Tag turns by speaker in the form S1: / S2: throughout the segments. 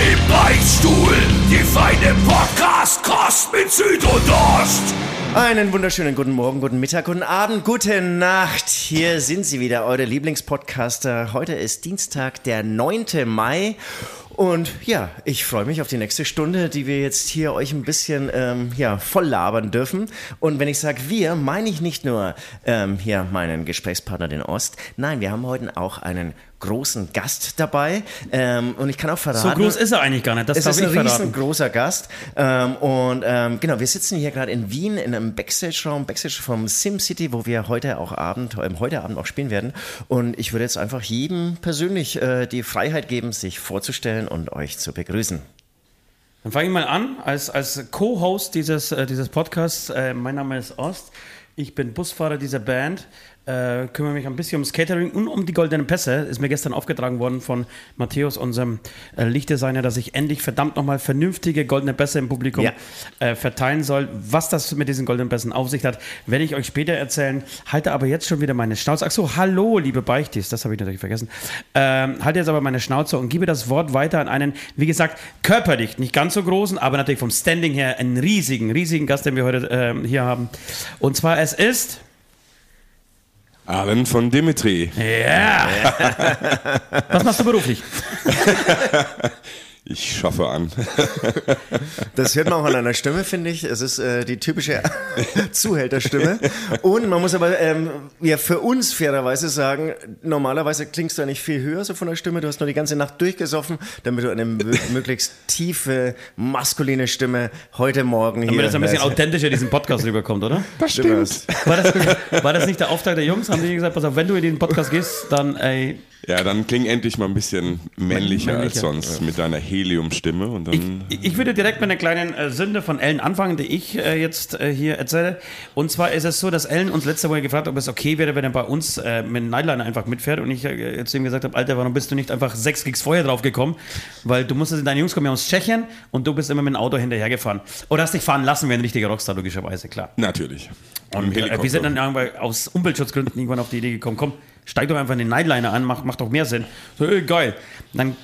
S1: Im Beichtstuhl, die feine Podcast-Kost mit Süd und Ost.
S2: Einen wunderschönen guten Morgen, guten Mittag, guten Abend, gute Nacht. Hier sind sie wieder, eure Lieblingspodcaster. Heute ist Dienstag, der 9. Mai. Und ja, ich freue mich auf die nächste Stunde, die wir jetzt hier euch ein bisschen ähm, ja, voll labern dürfen. Und wenn ich sage wir, meine ich nicht nur ähm, hier meinen Gesprächspartner, den Ost. Nein, wir haben heute auch einen großen Gast dabei. Ähm, und ich kann auch verraten.
S3: So groß ist er eigentlich gar nicht. Das
S2: es ist ein
S3: verraten.
S2: riesengroßer Gast. Ähm, und ähm, genau, wir sitzen hier gerade in Wien in einem Backstage-Raum, Backstage vom SimCity, wo wir heute auch Abend, ähm, heute Abend auch spielen werden. Und ich würde jetzt einfach jedem persönlich äh, die Freiheit geben, sich vorzustellen und euch zu begrüßen.
S3: Dann fange ich mal an als, als Co-Host dieses, äh, dieses Podcasts. Äh, mein Name ist Ost. Ich bin Busfahrer dieser Band. Äh, kümmere mich ein bisschen ums Catering und um die goldenen Pässe. Ist mir gestern aufgetragen worden von Matthäus, unserem äh, Lichtdesigner, dass ich endlich verdammt nochmal vernünftige goldene Pässe im Publikum
S2: Ja.
S3: äh, verteilen soll. Was das mit diesen goldenen Pässen auf sich hat, werde ich euch später erzählen. Halte aber jetzt schon wieder meine Schnauze. Ach so, hallo, liebe Beichtis, das habe ich natürlich vergessen. Ähm, halte jetzt aber meine Schnauze und gebe das Wort weiter an einen, wie gesagt, körperlich nicht ganz so großen, aber natürlich vom Standing her einen riesigen, riesigen Gast, den wir heute ähm, hier haben. Und zwar, es ist.
S4: Alan von Dimitri.
S3: Ja! Was machst du beruflich?
S4: Ich schaffe an.
S2: Das hört man auch an deiner Stimme, finde ich. Es ist äh, die typische Zuhälterstimme. Und man muss aber ähm, ja für uns fairerweise sagen, normalerweise klingst du ja nicht viel höher so von der Stimme. Du hast nur die ganze Nacht durchgesoffen, damit du eine mö- möglichst tiefe, maskuline Stimme heute Morgen hier
S3: Damit das ein bisschen authentischer diesen Podcast rüberkommt, oder?
S4: Das
S2: Stimme hast.
S3: War das, war das nicht der Auftrag der Jungs? Haben die gesagt, pass auf, wenn du in den Podcast gehst, dann ey,
S4: Ja, dann kling endlich mal ein bisschen männlicher, als
S3: Männlicher.
S4: sonst mit deiner Heliumstimme und dann.
S3: Ich, ich würde direkt mit einer kleinen äh, Sünde von Ellen anfangen, die ich äh, jetzt äh, hier erzähle. Und zwar ist es so, dass Ellen uns letzte Woche gefragt hat, ob es okay wäre, wenn er bei uns äh, mit einem Nightliner einfach mitfährt. Und ich äh, jetzt ihm gesagt habe, Alter, warum bist du nicht einfach sechs Gigs vorher drauf gekommen? Weil du musstest, deine Jungs kommen ja aus Tschechien und du bist immer mit dem Auto hinterhergefahren. Oder hast dich fahren lassen, wie ein richtiger Rockstar, logischerweise, klar.
S4: Natürlich.
S3: Und äh, wir sind dann irgendwann aus Umweltschutzgründen irgendwann auf die Idee gekommen, komm, steig doch einfach in den Nightliner an, macht, macht doch mehr Sinn. So, ey, geil. Dann,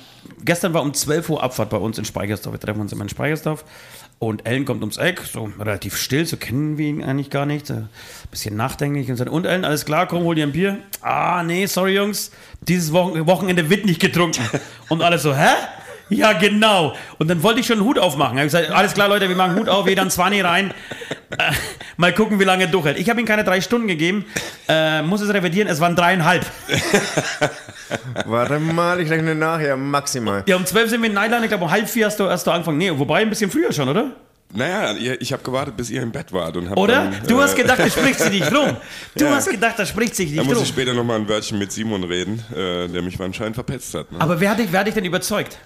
S3: gestern war um 12 Uhr Abfahrt bei uns in Speichersdorf. Wir treffen uns immer in Speichersdorf. Und Ellen kommt ums Eck, so relativ still, so kennen wir ihn eigentlich gar nicht. So, ein bisschen nachdenklich und sagt, und Ellen, alles klar, komm, hol dir ein Bier. Ah, nee, sorry Jungs, dieses Wochen Wochenende wird nicht getrunken. Und alles so, hä? Ja, genau. Und dann wollte ich schon einen Hut aufmachen. Ich habe gesagt, alles klar, Leute, wir machen Hut auf, jeder ein 20 rein. Äh, mal gucken, wie lange er durchhält. Ich habe ihm keine drei Stunden gegeben, äh, muss es revidieren, es waren dreieinhalb.
S2: Warte mal, ich rechne nachher, maximal.
S3: Ja, um zwölf sind wir in Nightliner, ich glaube um halb vier hast du, hast du angefangen. Nee, wobei ein bisschen früher schon, oder?
S4: Naja, ich habe gewartet, bis ihr im Bett wart. Und hab
S3: Oder?
S4: Dann,
S3: du
S4: äh,
S3: hast gedacht, das spricht sich nicht rum. Du
S4: Ja.
S3: hast gedacht, das spricht sich
S4: Da
S3: nicht
S4: muss
S3: rum.
S4: ich später nochmal ein Wörtchen mit Simon reden, äh, der mich anscheinend verpetzt hat. Ne?
S3: Aber wer hat, dich, wer hat dich denn überzeugt?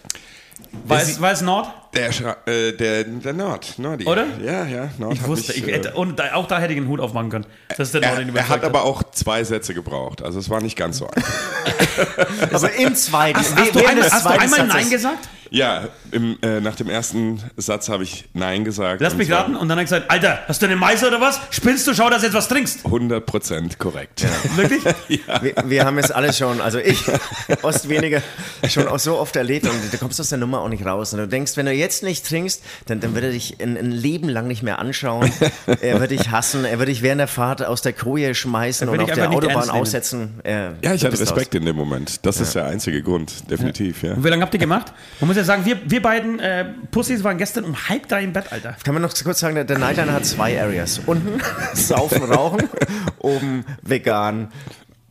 S3: War es Nord?
S4: Der, Schra äh, der, der Nord, Nordi.
S3: Oder?
S4: Ja, ja, Nord
S3: Ich
S4: hat
S3: wusste,
S4: mich,
S3: ich,
S4: äh,
S3: und da, auch da hätte ich einen Hut aufmachen können. Das ist der Nord, den
S4: er, er
S3: überzeugt
S4: hat aber auch zwei Sätze gebraucht, also es war nicht ganz so einfach.
S2: Aber im zweiten.
S3: Hast, hast, du, ein, hast du einmal
S2: Satzes-
S3: Nein gesagt?
S4: Ja, im, äh, nach dem ersten Satz habe ich Nein gesagt.
S3: Lass mich
S4: zwar
S3: raten. Und dann hat er gesagt, Alter, hast du eine Meise oder was? Spinnst du? Schau, dass du jetzt was trinkst.
S4: 100% korrekt.
S3: Wirklich?
S2: Wir, wir haben es alle schon, also ich, Ost weniger, schon auch so oft erlebt und du kommst aus der Nummer auch nicht raus. Und du denkst, wenn du jetzt nicht trinkst, dann, dann wird er dich ein, ein Leben lang nicht mehr anschauen. Er wird dich hassen, er wird dich während der Fahrt aus der Koje schmeißen
S3: Er
S2: und
S3: dich
S2: auf der Autobahn aussetzen. Er,
S4: Ja, ich hatte Respekt in dem Moment. Das ist der einzige Grund, definitiv, ja.
S3: Und wie lange habt ihr gemacht? Man muss ja sagen, wir, wir beiden äh, Pussys waren gestern um halb drei im Bett, Alter.
S2: Kann man noch kurz sagen, der, der Nightliner hat zwei Areas. Unten saufen, rauchen, oben vegan,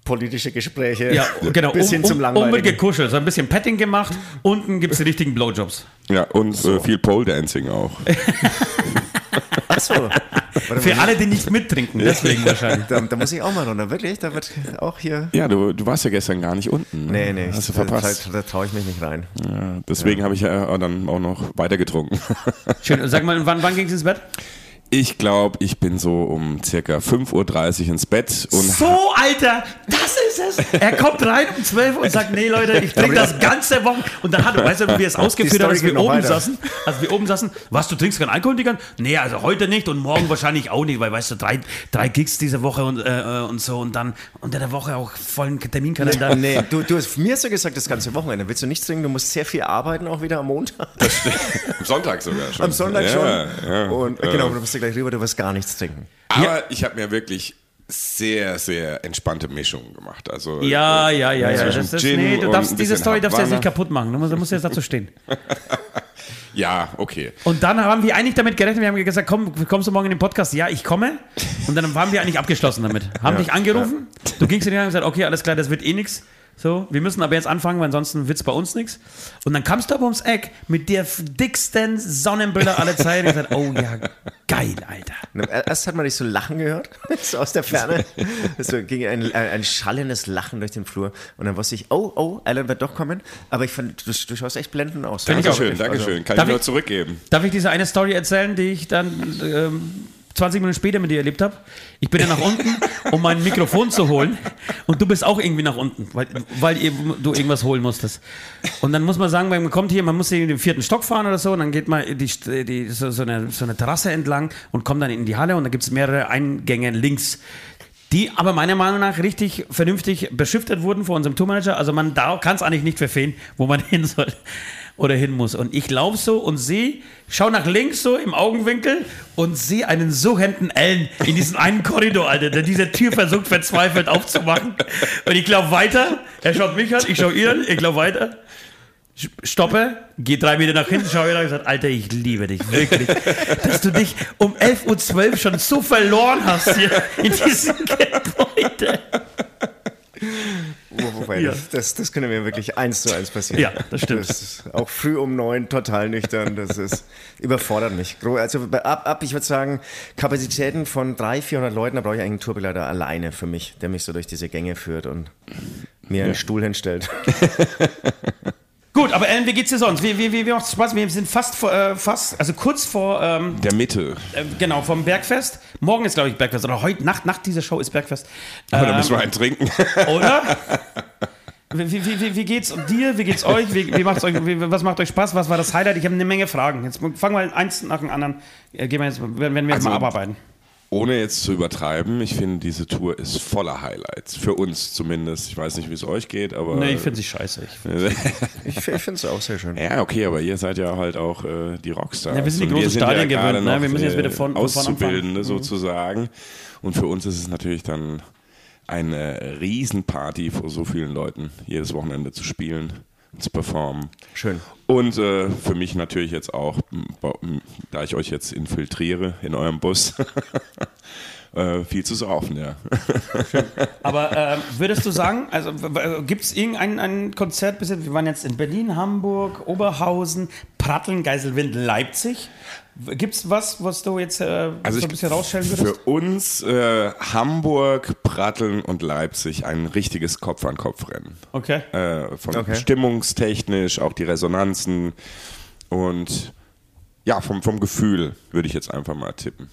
S2: politische Gespräche,
S3: Ja, genau.
S2: bis hin
S3: um,
S2: zum
S3: um, um wird
S2: Langweiligen.
S3: gekuschelt, so ein bisschen Petting gemacht. Unten gibt es die richtigen Blowjobs.
S4: Ja, und äh, viel Pole Dancing auch.
S2: Achso,
S3: Für alle, die nicht mittrinken, deswegen wahrscheinlich.
S2: da, da muss ich auch mal runter, wirklich? Da wird auch hier...
S4: Ja, du, du warst ja gestern gar nicht unten. ne?
S2: Nee, nee,
S4: Hast du
S2: da,
S4: verpasst.
S2: da, da traue ich mich nicht rein.
S4: Ja, deswegen habe ich ja dann auch noch weiter getrunken.
S3: Schön. Sag mal, wann, wann ging es ins Bett?
S4: Ich glaube, ich bin so um circa 5.30 Uhr ins Bett und
S3: So, Alter, das ist es. Er kommt rein um 12 Uhr und sagt, nee, Leute, ich trinke das ganze Wochen. Und dann hat er, weißt du, wie wir es ausgeführt haben, als wir oben
S2: weiter.
S3: saßen, als wir oben saßen, was, du trinkst keinen Alkohol, Digga? Nee, also heute nicht und morgen wahrscheinlich auch nicht, weil, weißt du, drei, drei Gigs diese Woche und, äh, und so und dann unter der Woche auch vollen Terminkalender.
S2: Nee, du, du hast mir hast du gesagt, das ganze Wochenende willst du nichts trinken, du musst sehr viel arbeiten auch wieder am Montag.
S4: am Sonntag sogar schon.
S2: Am Sonntag
S4: ja,
S2: schon.
S4: Ja,
S2: Und genau, du musst gleich rüber, du wirst gar nichts trinken.
S4: Aber ich habe mir wirklich sehr, sehr entspannte Mischungen gemacht. Also,
S3: Ja, ja, ja, ja.
S4: zwischen
S3: Das ist, nee, du darfst, diese Story darfst du jetzt nicht kaputt machen. Du musst, du musst jetzt dazu stehen.
S4: Ja, okay.
S3: Und dann haben wir eigentlich damit gerechnet, wir haben gesagt, komm, kommst du morgen in den Podcast? Ja, ich komme. Und dann waren wir eigentlich abgeschlossen damit. Haben dich angerufen, du gingst in die und gesagt, okay, alles klar, das wird eh nix. So, wir müssen aber jetzt anfangen, weil ansonsten wird's bei uns nichts. Und dann kamst du aber ums Eck mit der dicksten Sonnenbilder aller Zeiten und gesagt, oh ja, geil, Alter.
S2: Und Erst hat man dich so lachen gehört, so aus der Ferne. So ging ein, ein, ein schallendes Lachen durch den Flur. Und dann wusste ich, oh, oh, Alan wird doch kommen. Aber ich fand, du, du schaust echt blendend aus.
S3: Auch.
S4: Dankeschön, Dankeschön. Kann
S3: Darf
S4: ich nur zurückgeben.
S3: Darf ich diese eine Story erzählen, die ich dann ähm, 20 Minuten später mit dir erlebt habe? Ich bin ja nach unten, um mein Mikrofon zu holen. Und du bist auch irgendwie nach unten, weil, weil du irgendwas holen musstest. Und dann muss man sagen, man kommt hier, man muss hier in den vierten Stock fahren oder so, und dann geht man die, die, so, so, eine, so eine Terrasse entlang und kommt dann in die Halle und da gibt es mehrere Eingänge links. Die aber meiner Meinung nach richtig vernünftig beschriftet wurden von unserem Tourmanager. Also man kann es eigentlich nicht verfehlen, wo man hin soll oder hin muss. Und ich laufe so und sehe, schau nach links so im Augenwinkel und sehe einen suchenden Ellen in diesem einen Korridor, Alter, der diese Tür versucht verzweifelt aufzumachen. Und ich laufe weiter, er schaut mich an, ich schaue ihn an, ich laufe weiter. Stoppe, geh drei Meter nach hinten, schau wieder und sag, Alter, ich liebe dich, wirklich. Dass du dich um 11.12 Uhr schon so verloren hast hier in diesem Gebäude.
S2: Wobei,
S3: Ja.
S2: das, das, das könnte mir wirklich eins zu eins passieren.
S3: Ja, das stimmt.
S2: Das ist auch früh um neun, total nüchtern. Das ist, überfordert mich. Also ab, ab, ich würde sagen, Kapazitäten von 300, 400 Leuten, da brauche ich eigentlich einen Tourbegleiter alleine für mich, der mich so durch diese Gänge führt und mir einen Stuhl hinstellt.
S3: Gut, aber Ellen, wie geht's dir sonst? Wie, wie, wie, wie macht's Spaß? Wir sind fast vor, äh, fast, also kurz vor, ähm,
S4: Der Mitte.
S3: äh, genau, vom Bergfest. Morgen ist, glaube ich, Bergfest. Oder heute Nacht, nach dieser Show ist Bergfest.
S4: Aber da
S3: Ähm,
S4: müssen wir einen trinken.
S3: Oder? Wie, wie, wie, wie geht's dir? Wie geht's euch? Wie, wie macht's euch was macht euch Spaß? Was war das Highlight? Ich habe eine Menge Fragen. Jetzt fangen wir eins nach dem anderen. Äh, Gehen wir jetzt, werden wir jetzt
S4: Also-
S3: mal abarbeiten.
S4: Ohne jetzt zu übertreiben, ich finde, diese Tour ist voller Highlights. Für uns zumindest. Ich weiß nicht, wie es euch geht, aber.
S3: Nee, ich finde sie scheiße. Ich find,
S2: Ich, ich finde es auch sehr schön.
S4: Ja, okay, aber ihr seid ja halt auch äh, die Rockstars.
S3: Ja, wir sind die
S4: Und
S3: großen Stadien
S4: gerade
S3: gewöhnt, ne? Wir müssen jetzt
S4: äh,
S3: wieder von- von
S4: Auszubildende
S3: anfangen. Mhm.
S4: sozusagen. Und für uns ist es natürlich dann eine Riesenparty vor so vielen Leuten, jedes Wochenende zu spielen zu performen.
S2: Schön.
S4: Und äh, für mich natürlich jetzt auch, da ich euch jetzt infiltriere in eurem Bus, äh, viel zu saufen, ja.
S3: aber äh, würdest du sagen, also gibt es irgendein ein Konzert? Wir waren jetzt in Berlin, Hamburg, Oberhausen, Pratteln, Geiselwind, Leipzig. Gibt es was, was du jetzt äh, so ein bisschen rausstellen
S4: für
S3: würdest?
S4: uns äh, Hamburg, Pratteln und Leipzig ein richtiges Kopf-an-Kopf-Rennen.
S3: Okay.
S4: Äh, von
S2: Okay.
S4: stimmungstechnisch, auch die Resonanzen und ja, vom, vom Gefühl würde ich jetzt einfach mal tippen.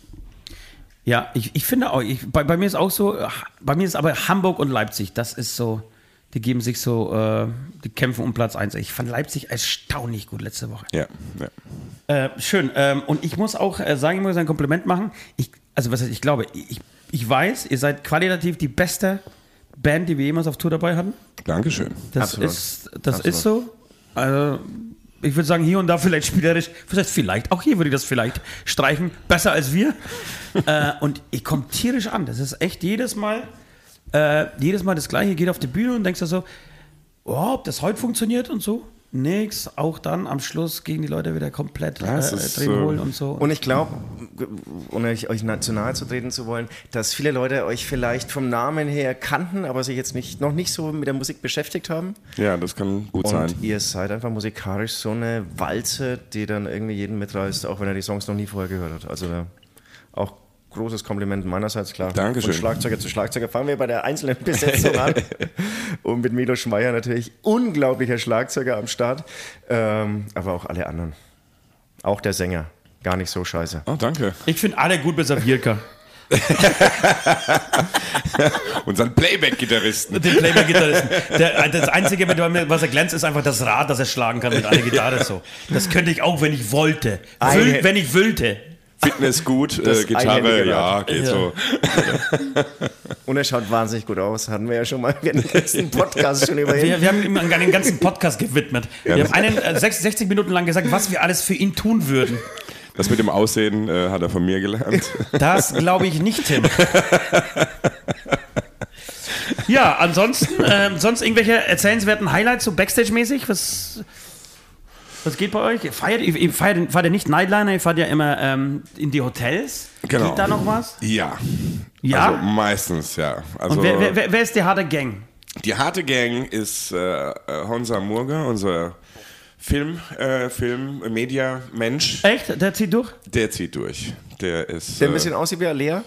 S3: Ja, ich, ich finde auch, ich, bei, bei mir ist auch so, bei mir ist aber Hamburg und Leipzig, das ist so, die geben sich so, äh, die kämpfen um Platz 1. Ich fand Leipzig erstaunlich gut letzte Woche.
S4: Ja, ja.
S3: Äh, schön. Ähm, und ich muss auch äh, sagen, ich muss ein Kompliment machen. Ich, also was heißt, ich glaube, ich, ich weiß, ihr seid qualitativ die beste Band, die wir jemals auf Tour dabei hatten.
S4: Dankeschön.
S3: Das
S2: Absolut.
S3: ist, das
S2: Absolut.
S3: ist so. Also, ich würde sagen, hier und da vielleicht spielerisch, was heißt vielleicht, auch hier würde ich das vielleicht streichen, besser als wir. äh, und ich komme tierisch an. Das ist echt jedes Mal, äh, jedes Mal das Gleiche. Geht auf die Bühne und denkst dir so, oh, ob das heute funktioniert und so. Nix, auch dann am Schluss gehen die Leute wieder komplett
S4: Ja,
S3: äh,
S4: ist,
S3: drehen
S4: äh,
S3: holen und so.
S2: Und ich glaube, ohne euch, euch na- zu nahe zu treten zu wollen, dass viele Leute euch vielleicht vom Namen her kannten, aber sich jetzt nicht, noch nicht so mit der Musik beschäftigt haben.
S4: Ja, das kann gut
S2: Und
S4: sein.
S2: ihr seid einfach musikalisch so eine Walze, die dann irgendwie jeden mitreißt, auch wenn er die Songs noch nie vorher gehört hat. Also da auch großes Kompliment meinerseits, klar.
S4: Dankeschön.
S2: Von Schlagzeuger zu Schlagzeuger fangen wir bei der einzelnen Besetzung an. Und mit Milo Schmeier natürlich unglaublicher Schlagzeuger am Start. Ähm, aber auch alle anderen. Auch der Sänger. gar nicht so scheiße.
S4: Oh, danke.
S3: Ich finde alle gut bis auf Jirka.
S4: Unseren Playback-Gitarristen.
S3: Den Playback-Gitarristen. Der- Das Einzige, was er glänzt, ist einfach das Rad, das er schlagen kann mit einer Gitarre. So. Das könnte ich auch, wenn ich wollte.
S2: Eine-
S3: Will, wenn ich wollte.
S4: Fitness gut, äh, Gitarre, ja, geht
S3: Ja.
S4: so.
S2: Und er schaut wahnsinnig gut aus. Hatten wir ja schon mal während dem letzten Podcast schon über ihn.
S3: Wir, wir haben ihm einen ganzen Podcast gewidmet. Wir haben einen, äh, sech- 60 Minuten lang gesagt, was wir alles für ihn tun würden.
S4: Das mit dem Aussehen äh, hat er von mir gelernt.
S3: Das glaube ich nicht, Tim. Ja, ansonsten, ähm, sonst irgendwelche erzählenswerten Highlights, so Backstage-mäßig? Was, was geht bei euch? Ihr Feiert, ihr, ihr feiert, fahrt ja nicht Nightliner, ihr fahrt ja immer ähm, in die Hotels.
S4: Genau.
S3: Geht da noch was?
S4: Ja.
S3: Ja?
S4: Also meistens, ja. Also
S3: Und wer, wer, wer, ist die harte Gang?
S4: die harte Gang ist äh, äh, Honza Murger, unser Film, äh, Film, Media Mensch.
S3: Echt? Der zieht durch?
S4: Der zieht durch. Der ist
S2: Der
S4: äh,
S2: ein bisschen aussieht wie Alea.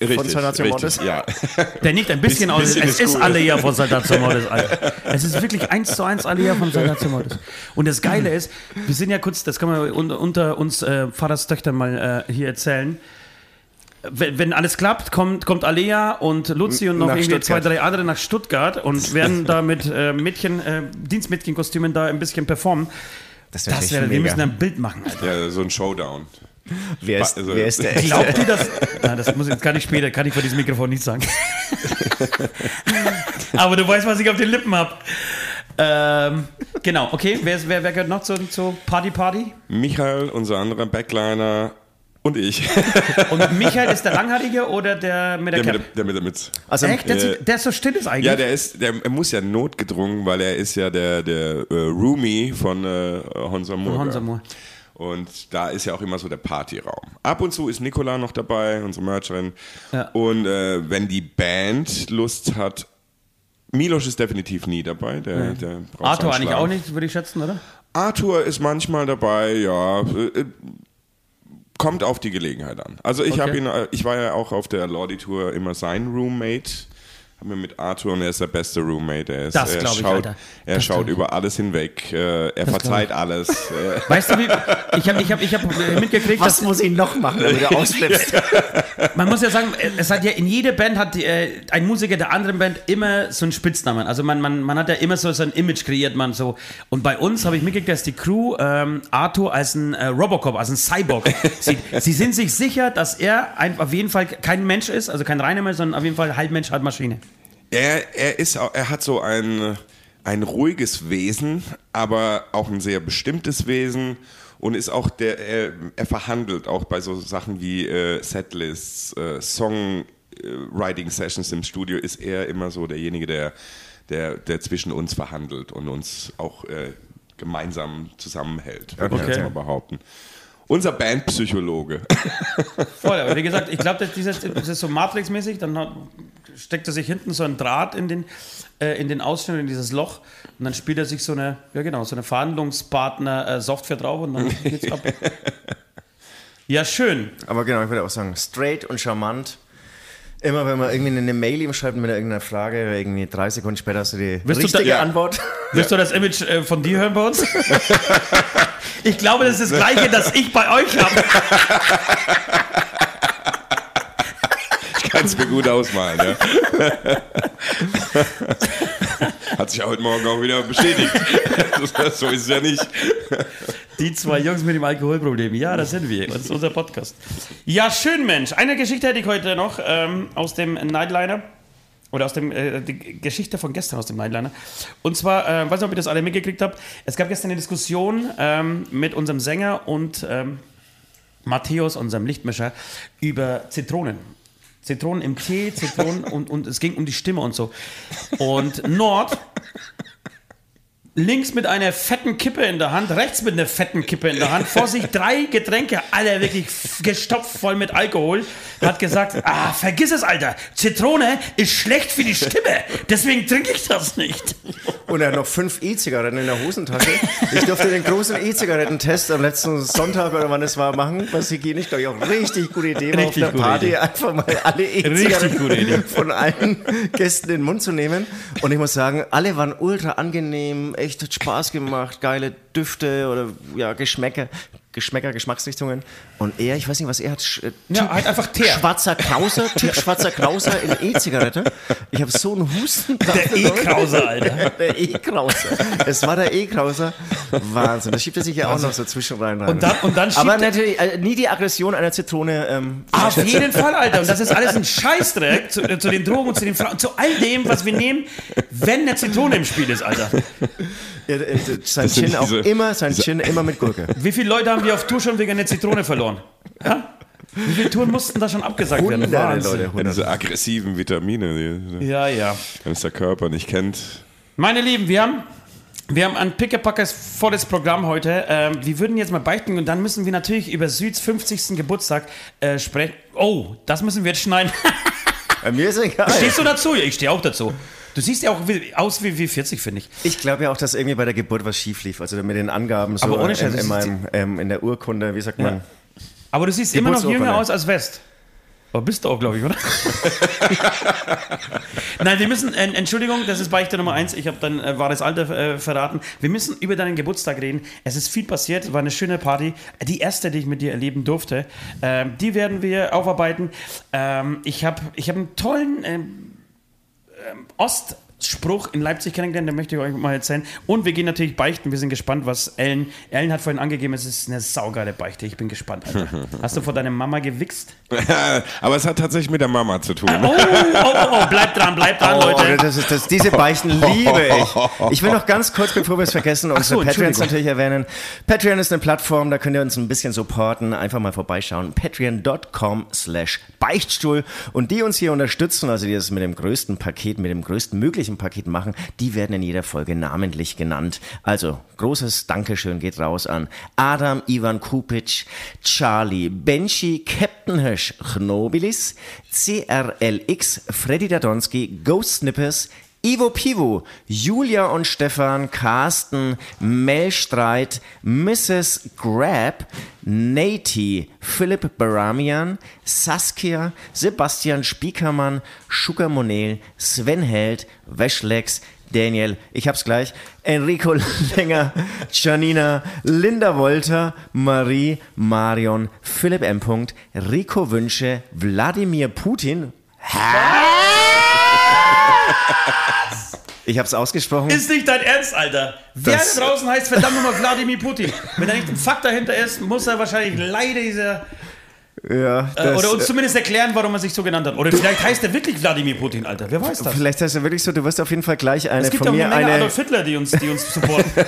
S4: Richtig,
S2: von Saltatio Mortis?
S4: ja.
S3: Der nicht ein bisschen,
S4: Bisschen-
S3: aus.
S4: bisschen
S3: Es
S4: ist
S3: ist ja von Saltatio Mortis, Alter. Es ist wirklich eins zu eins alle ja von Saltatio Mortis. Und das Geile ist, wir sind ja kurz, das kann man unter, uns äh, Pfarrerstöchtern mal äh, hier erzählen. Wenn, wenn alles klappt, kommt, kommt Alea und Luzi und noch
S2: Nach
S3: irgendwie zwei,
S2: Stuttgart.
S3: drei andere nach Stuttgart und werden da mit äh, Mädchen, äh, Dienstmädchenkostümen da ein bisschen performen.
S2: Das, wär
S3: wäre, wir
S2: mega.
S3: müssen ein Bild machen, Alter.
S4: ja, so ein Showdown.
S2: Wer ist,
S4: Also-
S2: wer ist der echte?
S3: Glaubt ihr das? Nein, das muss, kann ich später, kann ich vor diesem Mikrofon nicht sagen. Aber du weißt, was ich auf den Lippen habe. Ähm, genau, okay. Wer, ist, wer, wer gehört noch zur, zur Party Party?
S4: Michael, unser anderer Backliner und ich.
S3: Und Michael ist der Langhaarige oder der mit der,
S4: Der
S3: Cap?
S4: mit, der mit der Mütze.
S2: Also,
S3: Echt? Der,
S4: äh,
S3: der ist so still ist eigentlich.
S4: Ja, der ist, der er muss ja notgedrungen, weil er ist ja der, der äh, Roomie von äh, Honza Moore.
S3: Honza Moore.
S4: Und da ist ja auch immer so der Partyraum. Ab und zu ist Nicola noch dabei, unsere Mercherin.
S3: Ja.
S4: Und äh, wenn die Band Lust hat, Milos ist definitiv nie dabei. Der, der braucht
S3: Arthur eigentlich auch nicht, würde ich schätzen, oder?
S4: Arthur ist manchmal dabei, ja. äh, äh, Kommt auf die Gelegenheit an. Also ich
S3: Okay.
S4: habe ihn, äh, ich war ja auch auf der Lordi Tour immer sein Roommate. Haben wir mit Arthur und er ist der beste Roommate. Er, ist,
S3: Das
S4: er
S3: glaub ich,
S4: schaut,
S3: Alter.
S4: Er
S3: Das
S4: schaut über alles hinweg. äh, Er verzeiht alles. äh,
S3: Weißt du, wie, ich habe ich hab, ich hab mitgekriegt,
S2: was
S3: dass
S2: muss ich noch machen, damit er ausflippst?
S3: Man muss ja sagen, es hat ja in jeder Band hat äh, ein Musiker der anderen Band immer so einen Spitznamen. Also man, man, man hat ja immer so, so ein Image kreiert, man so. Und bei uns habe ich mitgekriegt, dass die Crew ähm, Arthur als ein äh, Robocop, als ein Cyborg sieht. Sie sind sich sicher, dass er ein, auf jeden Fall kein Mensch ist, also kein reiner Mensch, sondern auf jeden Fall halb Mensch, halb Maschine.
S4: Er, er, ist, er hat so ein, ein ruhiges Wesen, aber auch ein sehr bestimmtes Wesen und ist auch der, er, er verhandelt auch bei so Sachen wie äh, Setlists, äh, Songwriting-Sessions im Studio, ist er immer so derjenige, der, der, der zwischen uns verhandelt und uns auch äh, gemeinsam zusammenhält, würde ich
S3: Okay.
S4: jetzt mal behaupten. Unser Bandpsychologe.
S3: Voll, aber wie gesagt, ich glaube, das, dieses- das ist so Matrix-mäßig, dann hat, steckt er sich hinten so ein Draht in den, äh, in den Ausschnitt, in dieses Loch und dann spielt er sich so eine, ja genau, so eine Verhandlungspartner-Software drauf und dann geht's ab. Ja, schön.
S2: Aber genau, ich würde auch sagen, straight und charmant. Immer wenn man irgendwie eine Mail ihm schreibt mit irgendeiner Frage, irgendwie drei Sekunden später hast du die
S3: Willst du
S2: richtige
S3: da- ja.
S2: Antwort.
S3: Willst du das Image äh, von dir hören bei uns? Ich glaube, das ist das gleiche, das ich bei euch habe.
S4: Ich kann es mir gut ausmalen, ja. Hat sich heute Morgen auch wieder bestätigt. So ist es ja nicht.
S3: Die zwei Jungs mit dem Alkoholproblem. Ja, das sind wir. Das ist unser Podcast. Ja, schön, Mensch. Eine Geschichte hätte ich heute noch ähm, aus dem Nightliner. Oder aus dem, äh, die Geschichte von gestern aus dem Nightliner. Und zwar, äh, weiß nicht, ob ihr das alle mitgekriegt habt. Es gab gestern eine Diskussion ähm, mit unserem Sänger und ähm, Matthäus, unserem Lichtmischer, über Zitronen. Zitronen im Tee, Zitronen und, und es ging um die Stimme und so. Und Nord links mit einer fetten Kippe in der Hand, rechts mit einer fetten Kippe in der Hand, vor sich drei Getränke, alle wirklich gestopft voll mit Alkohol, hat gesagt, ah, vergiss es, Alter, Zitrone ist schlecht für die Stimme, deswegen trinke ich das nicht.
S2: Und er hat noch fünf E-Zigaretten in der Hosentasche. Ich durfte den großen E-Zigarettentest am letzten Sonntag oder wann es war machen, was hygienisch, glaube ich, auch richtig gute Idee war,
S3: Richtig
S2: auf der Party
S3: Idee.
S2: einfach mal alle. E-Zigaretten von allen Gästen in den Mund zu nehmen. Und ich muss sagen, alle waren ultra angenehm, echt hat Spaß gemacht, geile Düfte oder ja, Geschmäcker. Geschmäcker, Geschmacksrichtungen. Und er, ich weiß nicht, was er hat. sch- äh,
S3: Ja,
S2: Typ
S3: halt einfach Teer.
S2: Schwarzer Krauser, Typ schwarzer Krauser in E-Zigarette. Ich habe so einen Husten.
S3: Der E-Krause, Alter.
S2: Der E-Krauser. Es war der E-Krauser. Wahnsinn. Das schiebt er sich ja auch noch so zwischen rein. rein.
S3: Und dann- und dann
S2: Aber
S3: er-
S2: natürlich äh, nie die Aggression einer Zitrone. Ähm,
S3: Auf jeden Fall, Alter. Und das ist alles ein Scheißdreck zu, äh, zu den Drogen und zu den Frauen, zu all dem, was wir nehmen, wenn eine Zitrone im Spiel ist, Alter.
S2: äh, äh, sein Chin auch immer, sein Chin immer mit Gurke.
S3: Wie viele Leute haben wir auf Tour schon wegen einer Zitrone verloren? Ja? Wie viele Touren mussten da schon abgesagt werden?
S2: Hunderte
S3: Wahnsinn.
S2: Leute, hunderte.
S4: diese aggressiven Vitamine, die,
S3: Ja, ja.
S4: wenn es der Körper nicht kennt.
S3: Meine Lieben, wir haben, wir haben ein pickepackes volles Programm heute. Ähm, wir würden jetzt mal beichten und dann müssen wir natürlich über Süds 50. Geburtstag äh, sprechen. Oh, das müssen wir jetzt schneiden.
S2: Äh, mir ist egal.
S3: Stehst du dazu? Ja, ich stehe auch dazu. Du siehst ja auch wie, aus wie, wie 40, finde ich.
S2: Ich glaube ja auch, dass irgendwie bei der Geburt was schief lief. Also mit den Angaben so
S3: Aber ohne Scheiß,
S2: in, in, meinem, ähm, in der Urkunde, wie sagt man?
S3: Aber du siehst immer noch jünger aus als West. Aber bist du auch, glaube ich, oder? Nein, wir müssen, äh, Entschuldigung, das ist Beichte Nummer eins. Ich habe dein äh, wahres Alter äh, verraten. Wir müssen über deinen Geburtstag reden. Es ist viel passiert, war eine schöne Party. Die erste, die ich mit dir erleben durfte. Ähm, die werden wir aufarbeiten. Ähm, ich habe ich hab einen tollen ähm, Ostspruch in Leipzig kennengelernt, den möchte ich euch mal erzählen. Und wir gehen natürlich beichten. Wir sind gespannt, was Ellen. Ellen hat vorhin angegeben, es ist eine saugeile Beichte. Ich bin gespannt, Alter. Hast du vor deiner Mama gewichst?
S4: Aber es hat tatsächlich mit der Mama zu tun.
S3: Oh, oh, oh, oh, bleibt dran, bleibt dran,
S2: Oh,
S3: Leute.
S2: das ist, das, diese Beichten liebe ich. Ich will noch ganz kurz, bevor wir es vergessen, unsere
S3: so,
S2: Patreons natürlich erwähnen. Patreon ist eine Plattform, da könnt ihr uns ein bisschen supporten. Einfach mal vorbeischauen. Patreon.com slash Beichtstuhl. Und die uns hier unterstützen, also die das mit dem größten Paket, mit dem größten möglichen Paket machen, die werden in jeder Folge namentlich genannt. Also, großes Dankeschön geht raus an Adam Ivan Kupic, Charlie, Benji, Captain Hirsch, Chnobilis, CRLX, Freddy Dadonski, Ghost Snippers, Ivo Pivo, Julia und Stefan, Carsten, Melstreit, Mrs. Grab, Nati, Philipp Baramian, Saskia, Sebastian Spiekermann, Sugar Monel, Sven Held, Weschlex, Daniel, ich hab's gleich, Enrico Länger, Janina, Linda Wolter, Marie, Marion, Philipp M. Rico Wünsche, Wladimir Putin. Ich hab's ausgesprochen.
S3: Ist nicht dein Ernst, Alter. Wer da draußen heißt verdammt nochmal Wladimir Putin. Wenn da nicht ein Fakt dahinter ist, muss er wahrscheinlich leider dieser.
S2: Ja,
S3: Äh,
S2: das-
S3: oder uns zumindest erklären, warum er sich so genannt hat. Oder vielleicht heißt er wirklich Wladimir Putin, Alter. Wer weiß das?
S2: Vielleicht heißt er wirklich so, du wirst auf jeden Fall gleich eine
S3: Es gibt
S2: von
S3: auch
S2: mir
S3: eine
S2: eine.
S3: Adolf Hitler, die uns, die uns supporten.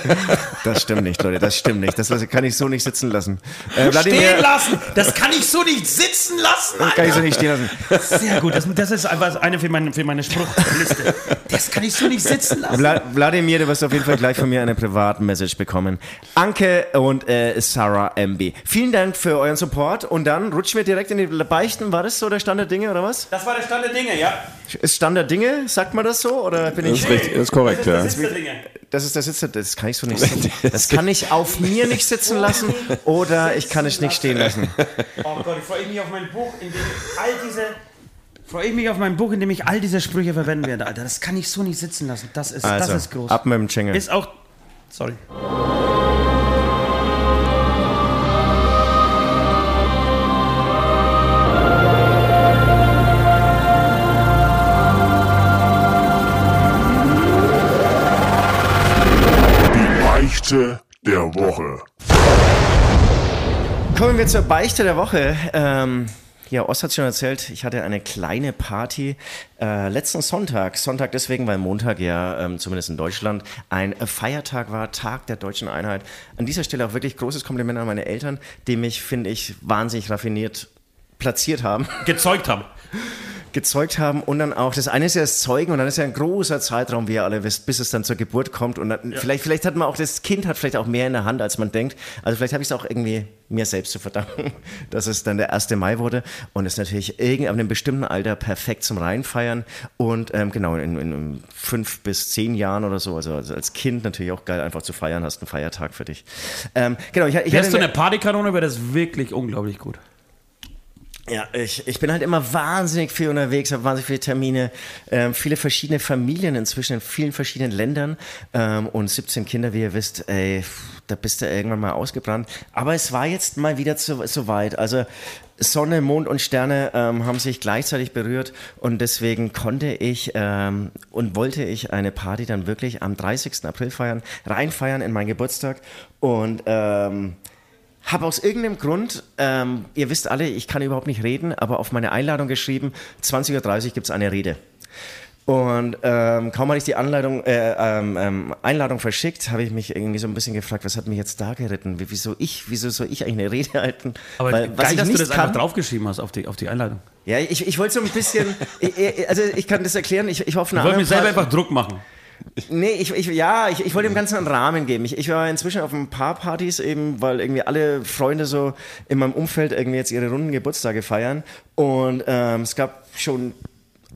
S2: Das stimmt nicht, Leute, das stimmt nicht. Das kann ich so nicht sitzen lassen. Äh,
S3: Stehen lassen! Das kann ich so nicht sitzen lassen,
S2: kann ich so
S3: Alter.
S2: nicht stehen lassen.
S3: Sehr gut, das, das ist einfach eine für meine, für meine Spruchliste. Das kann ich so nicht sitzen lassen.
S2: Vla Wladimir, du wirst auf jeden Fall gleich von mir eine Privatmessage bekommen. Anke und äh, Sarah MB. Vielen Dank für euren Support und dann rutschen wir direkt in die Beichten. War das so der Stand der Dinge oder was?
S3: Das war der Stand der Dinge, ja.
S2: Ist Stand der Dinge? Sagt man das so? Oder bin
S4: Das
S2: ich.
S4: ist, richtig, das ist korrekt, ja.
S3: Das ist der Dinge.
S2: Das ist der Sitz, das kann ich so nicht sitzen. Das kann ich auf mir nicht sitzen lassen oder ich kann es nicht stehen lassen.
S3: Oh Gott, ich freue mich auf mein Buch, in dem ich all diese. Freue ich mich auf mein Buch, in dem ich all diese Sprüche verwenden werde, Alter. Das kann ich so nicht sitzen lassen. Das ist,
S2: Also,
S3: das ist groß.
S2: ab mit dem Jingle.
S3: Ist auch. Sorry.
S5: Beichte der Woche.
S2: Kommen wir zur Beichte der Woche. Ähm, ja, Ost hat schon erzählt, ich hatte eine kleine Party äh, letzten Sonntag. Sonntag deswegen, weil Montag ja ähm, zumindest in Deutschland ein Feiertag war, Tag der deutschen Einheit. An dieser Stelle auch wirklich großes Kompliment an meine Eltern, die mich, finde ich, wahnsinnig raffiniert platziert haben.
S3: Gezeugt haben.
S2: Gezeugt haben und dann auch, das eine ist ja das Zeugen und dann ist ja ein großer Zeitraum, wie ihr alle wisst, bis es dann zur Geburt kommt und dann, vielleicht, vielleicht hat man auch, das Kind hat vielleicht auch mehr in der Hand, als man denkt. Also vielleicht habe ich es auch irgendwie mir selbst zu verdanken, dass es dann der 1. Mai wurde und ist natürlich irgend ab einem bestimmten Alter perfekt zum Reinfeiern und ähm, genau, in, in fünf bis zehn Jahren oder so, also, also als Kind natürlich auch geil einfach zu feiern, hast einen Feiertag für dich. Ähm, genau, ich, ich
S3: Wärst du eine Partykanone, wäre das wirklich unglaublich gut.
S2: Ja, ich, ich bin halt immer wahnsinnig viel unterwegs, habe wahnsinnig viele Termine, ähm, viele verschiedene Familien inzwischen in vielen verschiedenen Ländern ähm, und 17 Kinder, wie ihr wisst, ey, da bist du irgendwann mal ausgebrannt. Aber es war jetzt mal wieder so, so weit. Also Sonne, Mond und Sterne ähm, haben sich gleichzeitig berührt und deswegen konnte ich ähm, und wollte ich eine Party dann wirklich am 30. April feiern, reinfeiern in meinen Geburtstag und ähm, habe aus irgendeinem Grund, ähm, ihr wisst alle, ich kann überhaupt nicht reden, aber auf meine Einladung geschrieben, 20.30 Uhr gibt es eine Rede. Und ähm, kaum hatte ich die Anleitung, äh, ähm, ähm, Einladung verschickt, habe ich mich irgendwie so ein bisschen gefragt, was hat mich jetzt da geritten? Wie- Wieso ich, wieso soll ich eigentlich eine Rede halten?
S3: Aber
S2: Weil, was
S3: geil,
S2: ich
S3: dass du
S2: nicht
S3: das
S2: kann,
S3: einfach draufgeschrieben hast auf die, auf die Einladung.
S2: Ja, ich, ich wollte so ein bisschen, ich- also ich kann das erklären, ich, ich hoffe,
S3: Ich wollte mir selber einfach Druck machen.
S2: Nee, ich, ich, ja, ich, ich wollte dem Ganzen einen Rahmen geben. Ich, ich war inzwischen auf ein paar Partys eben, weil irgendwie alle Freunde so in meinem Umfeld irgendwie jetzt ihre runden Geburtstage feiern. Und ähm, es gab schon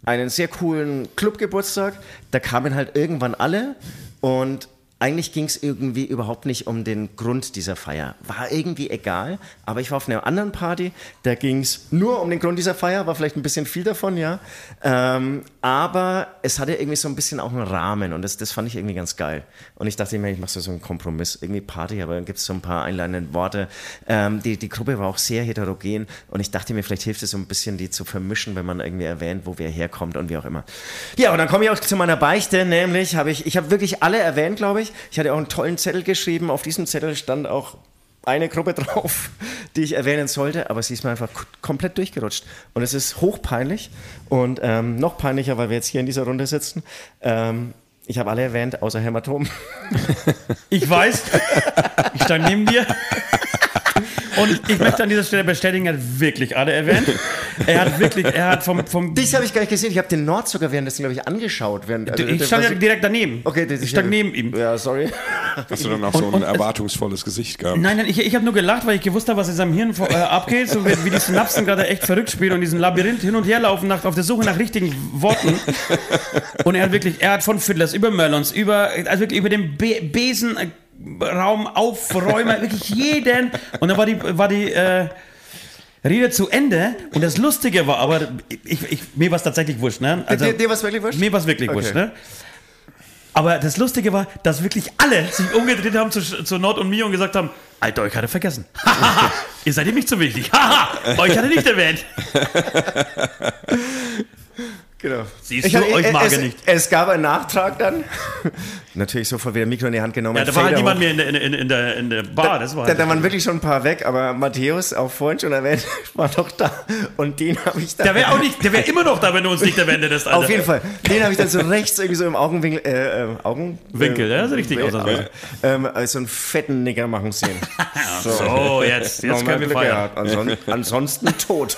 S2: einen sehr coolen Clubgeburtstag. Da kamen halt irgendwann alle und eigentlich ging es irgendwie überhaupt nicht um den Grund dieser Feier. War irgendwie egal, aber ich war auf einer anderen Party, da ging es nur um den Grund dieser Feier, war vielleicht ein bisschen viel davon, ja. Ähm, aber es hatte irgendwie so ein bisschen auch einen Rahmen und das, das fand ich irgendwie ganz geil. Und ich dachte mir, ich mache so einen Kompromiss, irgendwie Party, aber dann gibt es so ein paar einleitende Worte. Ähm, die, die Gruppe war auch sehr heterogen und ich dachte mir, vielleicht hilft es so ein bisschen, die zu vermischen, wenn man irgendwie erwähnt, wo wer herkommt und wie auch immer. Ja, und dann komme ich auch zu meiner Beichte, nämlich habe ich, ich habe wirklich alle erwähnt, glaube ich. Ich hatte auch einen tollen Zettel geschrieben. Auf diesem Zettel stand auch eine Gruppe drauf, die ich erwähnen sollte, aber sie ist mir einfach komplett durchgerutscht. Und es ist hochpeinlich und ähm, noch peinlicher, weil wir jetzt hier in dieser Runde sitzen. Ähm, ich habe alle erwähnt, außer Hämatom.
S3: Ich weiß, ich stand neben dir. Und ich möchte an dieser Stelle bestätigen, er hat wirklich alle erwähnt. Er hat wirklich, er hat vom, vom
S2: Dich habe ich gar nicht gesehen. Ich habe den Nord sogar währenddessen, glaube ich, angeschaut. Während, also,
S3: ich stand ja
S2: was
S3: direkt daneben.
S2: Okay, das
S3: ich stand
S2: ja-
S3: neben ihm.
S2: Ja, sorry.
S4: Hast du dann auch so ein
S3: und es-
S4: erwartungsvolles Gesicht gehabt?
S3: Nein, nein, ich, ich habe nur gelacht, weil ich gewusst habe, was in seinem Hirn vor- äh, abgeht, so wie, wie die Synapsen gerade echt verrückt spielen und diesen Labyrinth hin und her laufen nach, auf der Suche nach richtigen Worten. Und er hat wirklich, er hat von Fiddlers über Merlons, über, also wirklich über den Be Besenraum, Aufräumer, wirklich jeden. Und dann war die, war die äh, Rede zu Ende und das Lustige war aber, ich, ich, mir war es tatsächlich wurscht, ne? Also,
S2: dir, dir war es wirklich wurscht?
S3: mir war es wirklich
S2: Okay.
S3: wurscht, ne? Aber das Lustige war, dass wirklich alle sich umgedreht haben zu, zu Nord und mir und gesagt haben, Alter, euch hat er vergessen. Ihr seid ihm nicht so wichtig. Haha, euch hat er nicht erwähnt.
S2: Genau.
S3: Siehst
S2: Ich
S3: du,
S2: hatte-
S3: euch mag
S2: es,
S3: nicht.
S2: Es gab einen Nachtrag dann. Natürlich sofort wieder Mikro in die Hand genommen.
S3: Ja, da war halt niemand mehr in der, in, der- in, der, in der Bar. Das war
S2: Da,
S3: halt
S2: da waren wirklich schon ein paar weg, aber Matthäus, auch vorhin schon erwähnt, war noch da. Und den habe ich dann.
S3: der wäre auch nicht, der wäre immer noch da, wenn du uns nicht erwähnt Alter.
S2: Auf jeden Fall. Den habe ich dann so rechts irgendwie so im Augenwinkel. Äh, äh, Augen?
S3: Winkel,
S2: äh,
S3: ja, ist richtig
S2: äh,
S3: ausnahmsweise.
S2: ähm, also einen fetten Nigger machen sehen. So,
S3: So, jetzt, jetzt können wir feiern.
S2: gehabt. Anson ansonsten tot.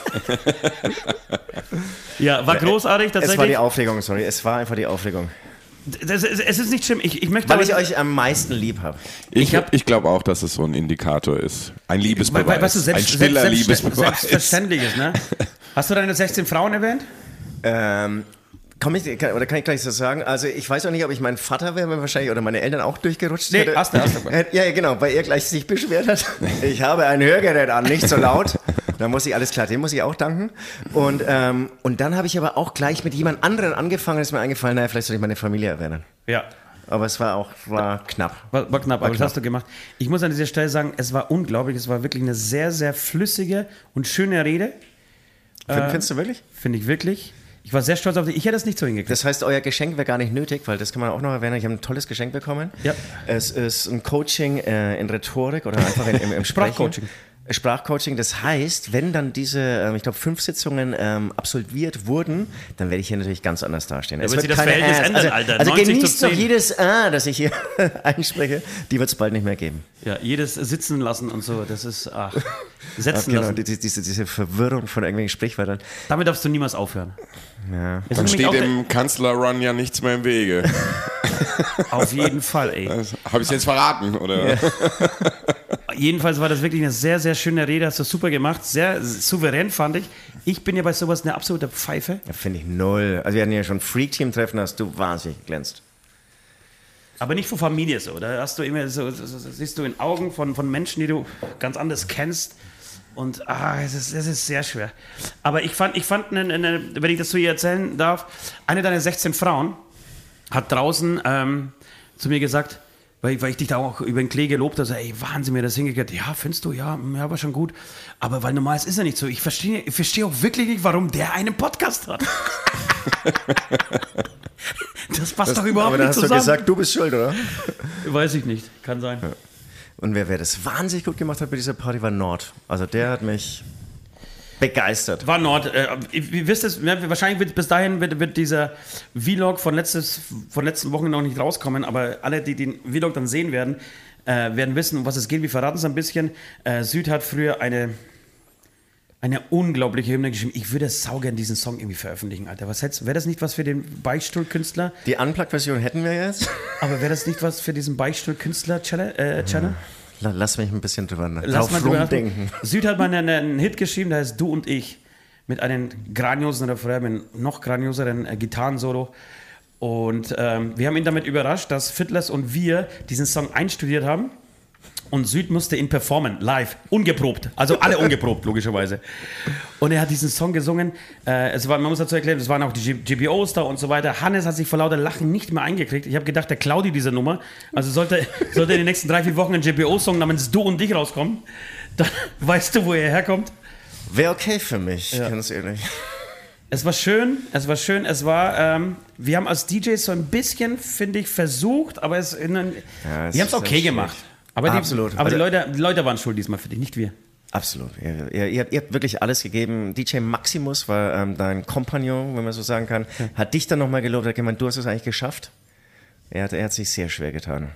S3: Ja, war großartig,
S2: Es war
S3: tatsächlich.
S2: die Aufregung, sorry. Es war einfach die Aufregung.
S3: Das, es, es ist nicht schlimm. Ich, ich möchte
S2: Weil ich euch am meisten lieb habe.
S4: Ich,
S3: hab-
S4: ich glaube auch, dass es so ein Indikator ist. Ein Liebesbeweis.
S3: Weil, weißt du, selbst,
S4: ein stiller
S3: selbst,
S4: Liebesbeweis.
S3: Selbstverständlich ist, ne? Hast du deine 16 Frauen erwähnt?
S2: Ähm, komm ich, kann, oder kann ich gleich so sagen? Also ich weiß auch nicht, ob ich mein Vater wäre, wenn wahrscheinlich oder meine Eltern auch durchgerutscht
S3: Nee,
S2: hätte.
S3: hast du, hast du.
S2: Ja, ja, genau, weil er gleich sich beschwert hat. Ich habe ein Hörgerät an, nicht so laut. Da muss ich alles klar, dem muss ich auch danken. Und, ähm, und dann habe ich aber auch gleich mit jemand anderen angefangen, ist mir eingefallen, naja, vielleicht soll ich meine Familie erwähnen.
S3: Ja.
S2: Aber es war auch war knapp.
S3: War, war knapp, aber das hast du gemacht. Ich muss an dieser Stelle sagen, es war unglaublich. Es war wirklich eine sehr, sehr flüssige und schöne Rede.
S2: Find- Findest du wirklich?
S3: Finde ich wirklich. Ich war sehr stolz auf dich. Ich hätte es nicht so hingekriegt.
S2: Das heißt, euer Geschenk wäre gar nicht nötig, weil das kann man auch noch erwähnen. Ich habe ein tolles Geschenk bekommen.
S3: Ja.
S2: Es ist ein Coaching äh, in Rhetorik oder einfach in, im, im Sprechen.
S3: Sprachcoaching.
S2: Sprachcoaching. Das heißt, wenn dann diese, ähm, ich glaube, fünf Sitzungen ähm, absolviert wurden, dann werde ich hier natürlich ganz anders dastehen. Es
S3: wird sich das Verhältnis
S2: Äs.
S3: ändern,
S2: also,
S3: Alter.
S2: Also
S3: 90 zu
S2: genießt doch
S3: 10.
S2: jedes A, das ich hier einspreche. Die wird es bald nicht mehr geben.
S3: Ja, jedes sitzen lassen und so, das ist, ach,
S2: Ach,
S3: setzen
S2: genau,
S3: lassen.
S2: die, die, diese, diese Verwirrung von irgendwelchen Sprichwörtern.
S3: Damit darfst du niemals aufhören.
S2: Ja.
S3: Es
S4: Dann steht dem Kanzler-Run ja nichts mehr im Wege.
S3: auf jeden Fall, ey.
S4: Habe ich es jetzt verraten? Oder?
S3: Jedenfalls war das wirklich eine sehr, sehr schöne Rede, hast du super gemacht, sehr souverän fand ich. Ich bin ja bei sowas eine absolute Pfeife.
S2: Ja, Finde ich null. Also wir hatten ja schon Freak-Team-Treffen, hast du wahnsinnig geglänzt.
S3: Aber nicht von Familie so. Da hast du immer so, so, so siehst du in Augen von, von Menschen, die du ganz anders kennst, Und ah, es ist, es ist sehr schwer. Aber ich fand, ich fand eine, eine, wenn ich das zu ihr erzählen darf, eine deiner 16 Frauen hat draußen ähm, zu mir gesagt, weil, weil ich dich da auch über den Klee gelobt habe, so, ey, Wahnsinn, mir das hingekehrt. Ja, findest du? Ja, ja, war schon gut. Aber weil normal ist es ja nicht so. Ich verstehe ich verstehe auch wirklich nicht, warum der einen Podcast hat. das passt doch überhaupt
S2: Aber da
S3: nicht
S2: hast
S3: zusammen.
S2: du gesagt, du bist schuld, oder?
S3: Weiß ich nicht. Kann sein.
S2: Und wer, wer das wahnsinnig gut gemacht hat bei dieser Party, war Nord. Also der hat mich begeistert.
S3: War Nord. Äh, ihr wisst es, wahrscheinlich wird bis dahin wird, wird dieser Vlog von, letztes, von letzten Wochen noch nicht rauskommen, aber alle, die den Vlog dann sehen werden, äh, werden wissen, um was es geht. Wir verraten es ein bisschen. Äh, Süd hat früher eine, eine unglaubliche Hymne geschrieben. Ich würde saugern diesen Song irgendwie veröffentlichen, Alter. Was Wäre das nicht was für den Beichtstuhl-Künstler?
S2: Die Unplugged-Version hätten wir jetzt.
S3: Aber wäre das nicht was für diesen Beichtstuhl-Künstler-Channel? Äh, Channel?
S2: La- Lass mich ein bisschen drüber
S3: nachdenken. Süd hat mal einen, Hit geschrieben, der heißt Du und ich. Mit einem grandiosen Refrain, mit einem noch grandioseren äh, Gitarrensolo. Und ähm, wir haben ihn damit überrascht, dass Fiddlers und wir diesen Song einstudiert haben. Und Süd musste ihn performen, live, ungeprobt. Also alle ungeprobt, logischerweise. Und er hat diesen Song gesungen. Äh, es war, man muss dazu erklären, es waren auch die GBOs da und so weiter. Hannes hat sich vor lauter Lachen nicht mehr eingekriegt. Ich habe gedacht, der klaut dir diese Nummer. Also sollte, sollte in den nächsten drei, vier Wochen ein GBO-Song namens Du und dich rauskommen, dann weißt du, wo er herkommt.
S2: Wäre okay für mich, ganz ehrlich.
S3: Es war schön, es war schön, es war, ähm, wir haben als DJs so ein bisschen, finde ich, versucht, aber es, in,
S2: Ja,
S3: wir haben es okay gemacht. Aber, die,
S2: Absolut.
S3: aber die,
S2: Also-
S3: Leute, die Leute waren schuld diesmal für dich, nicht wir.
S2: Absolut. Ihr, ihr, ihr, habt, wirklich alles gegeben. DJ Maximus war ähm, dein Kompagnon, wenn man so sagen kann. Hat dich dann nochmal gelobt, hat gemeint, du hast es eigentlich geschafft. Er hat, er hat sich sehr schwer getan.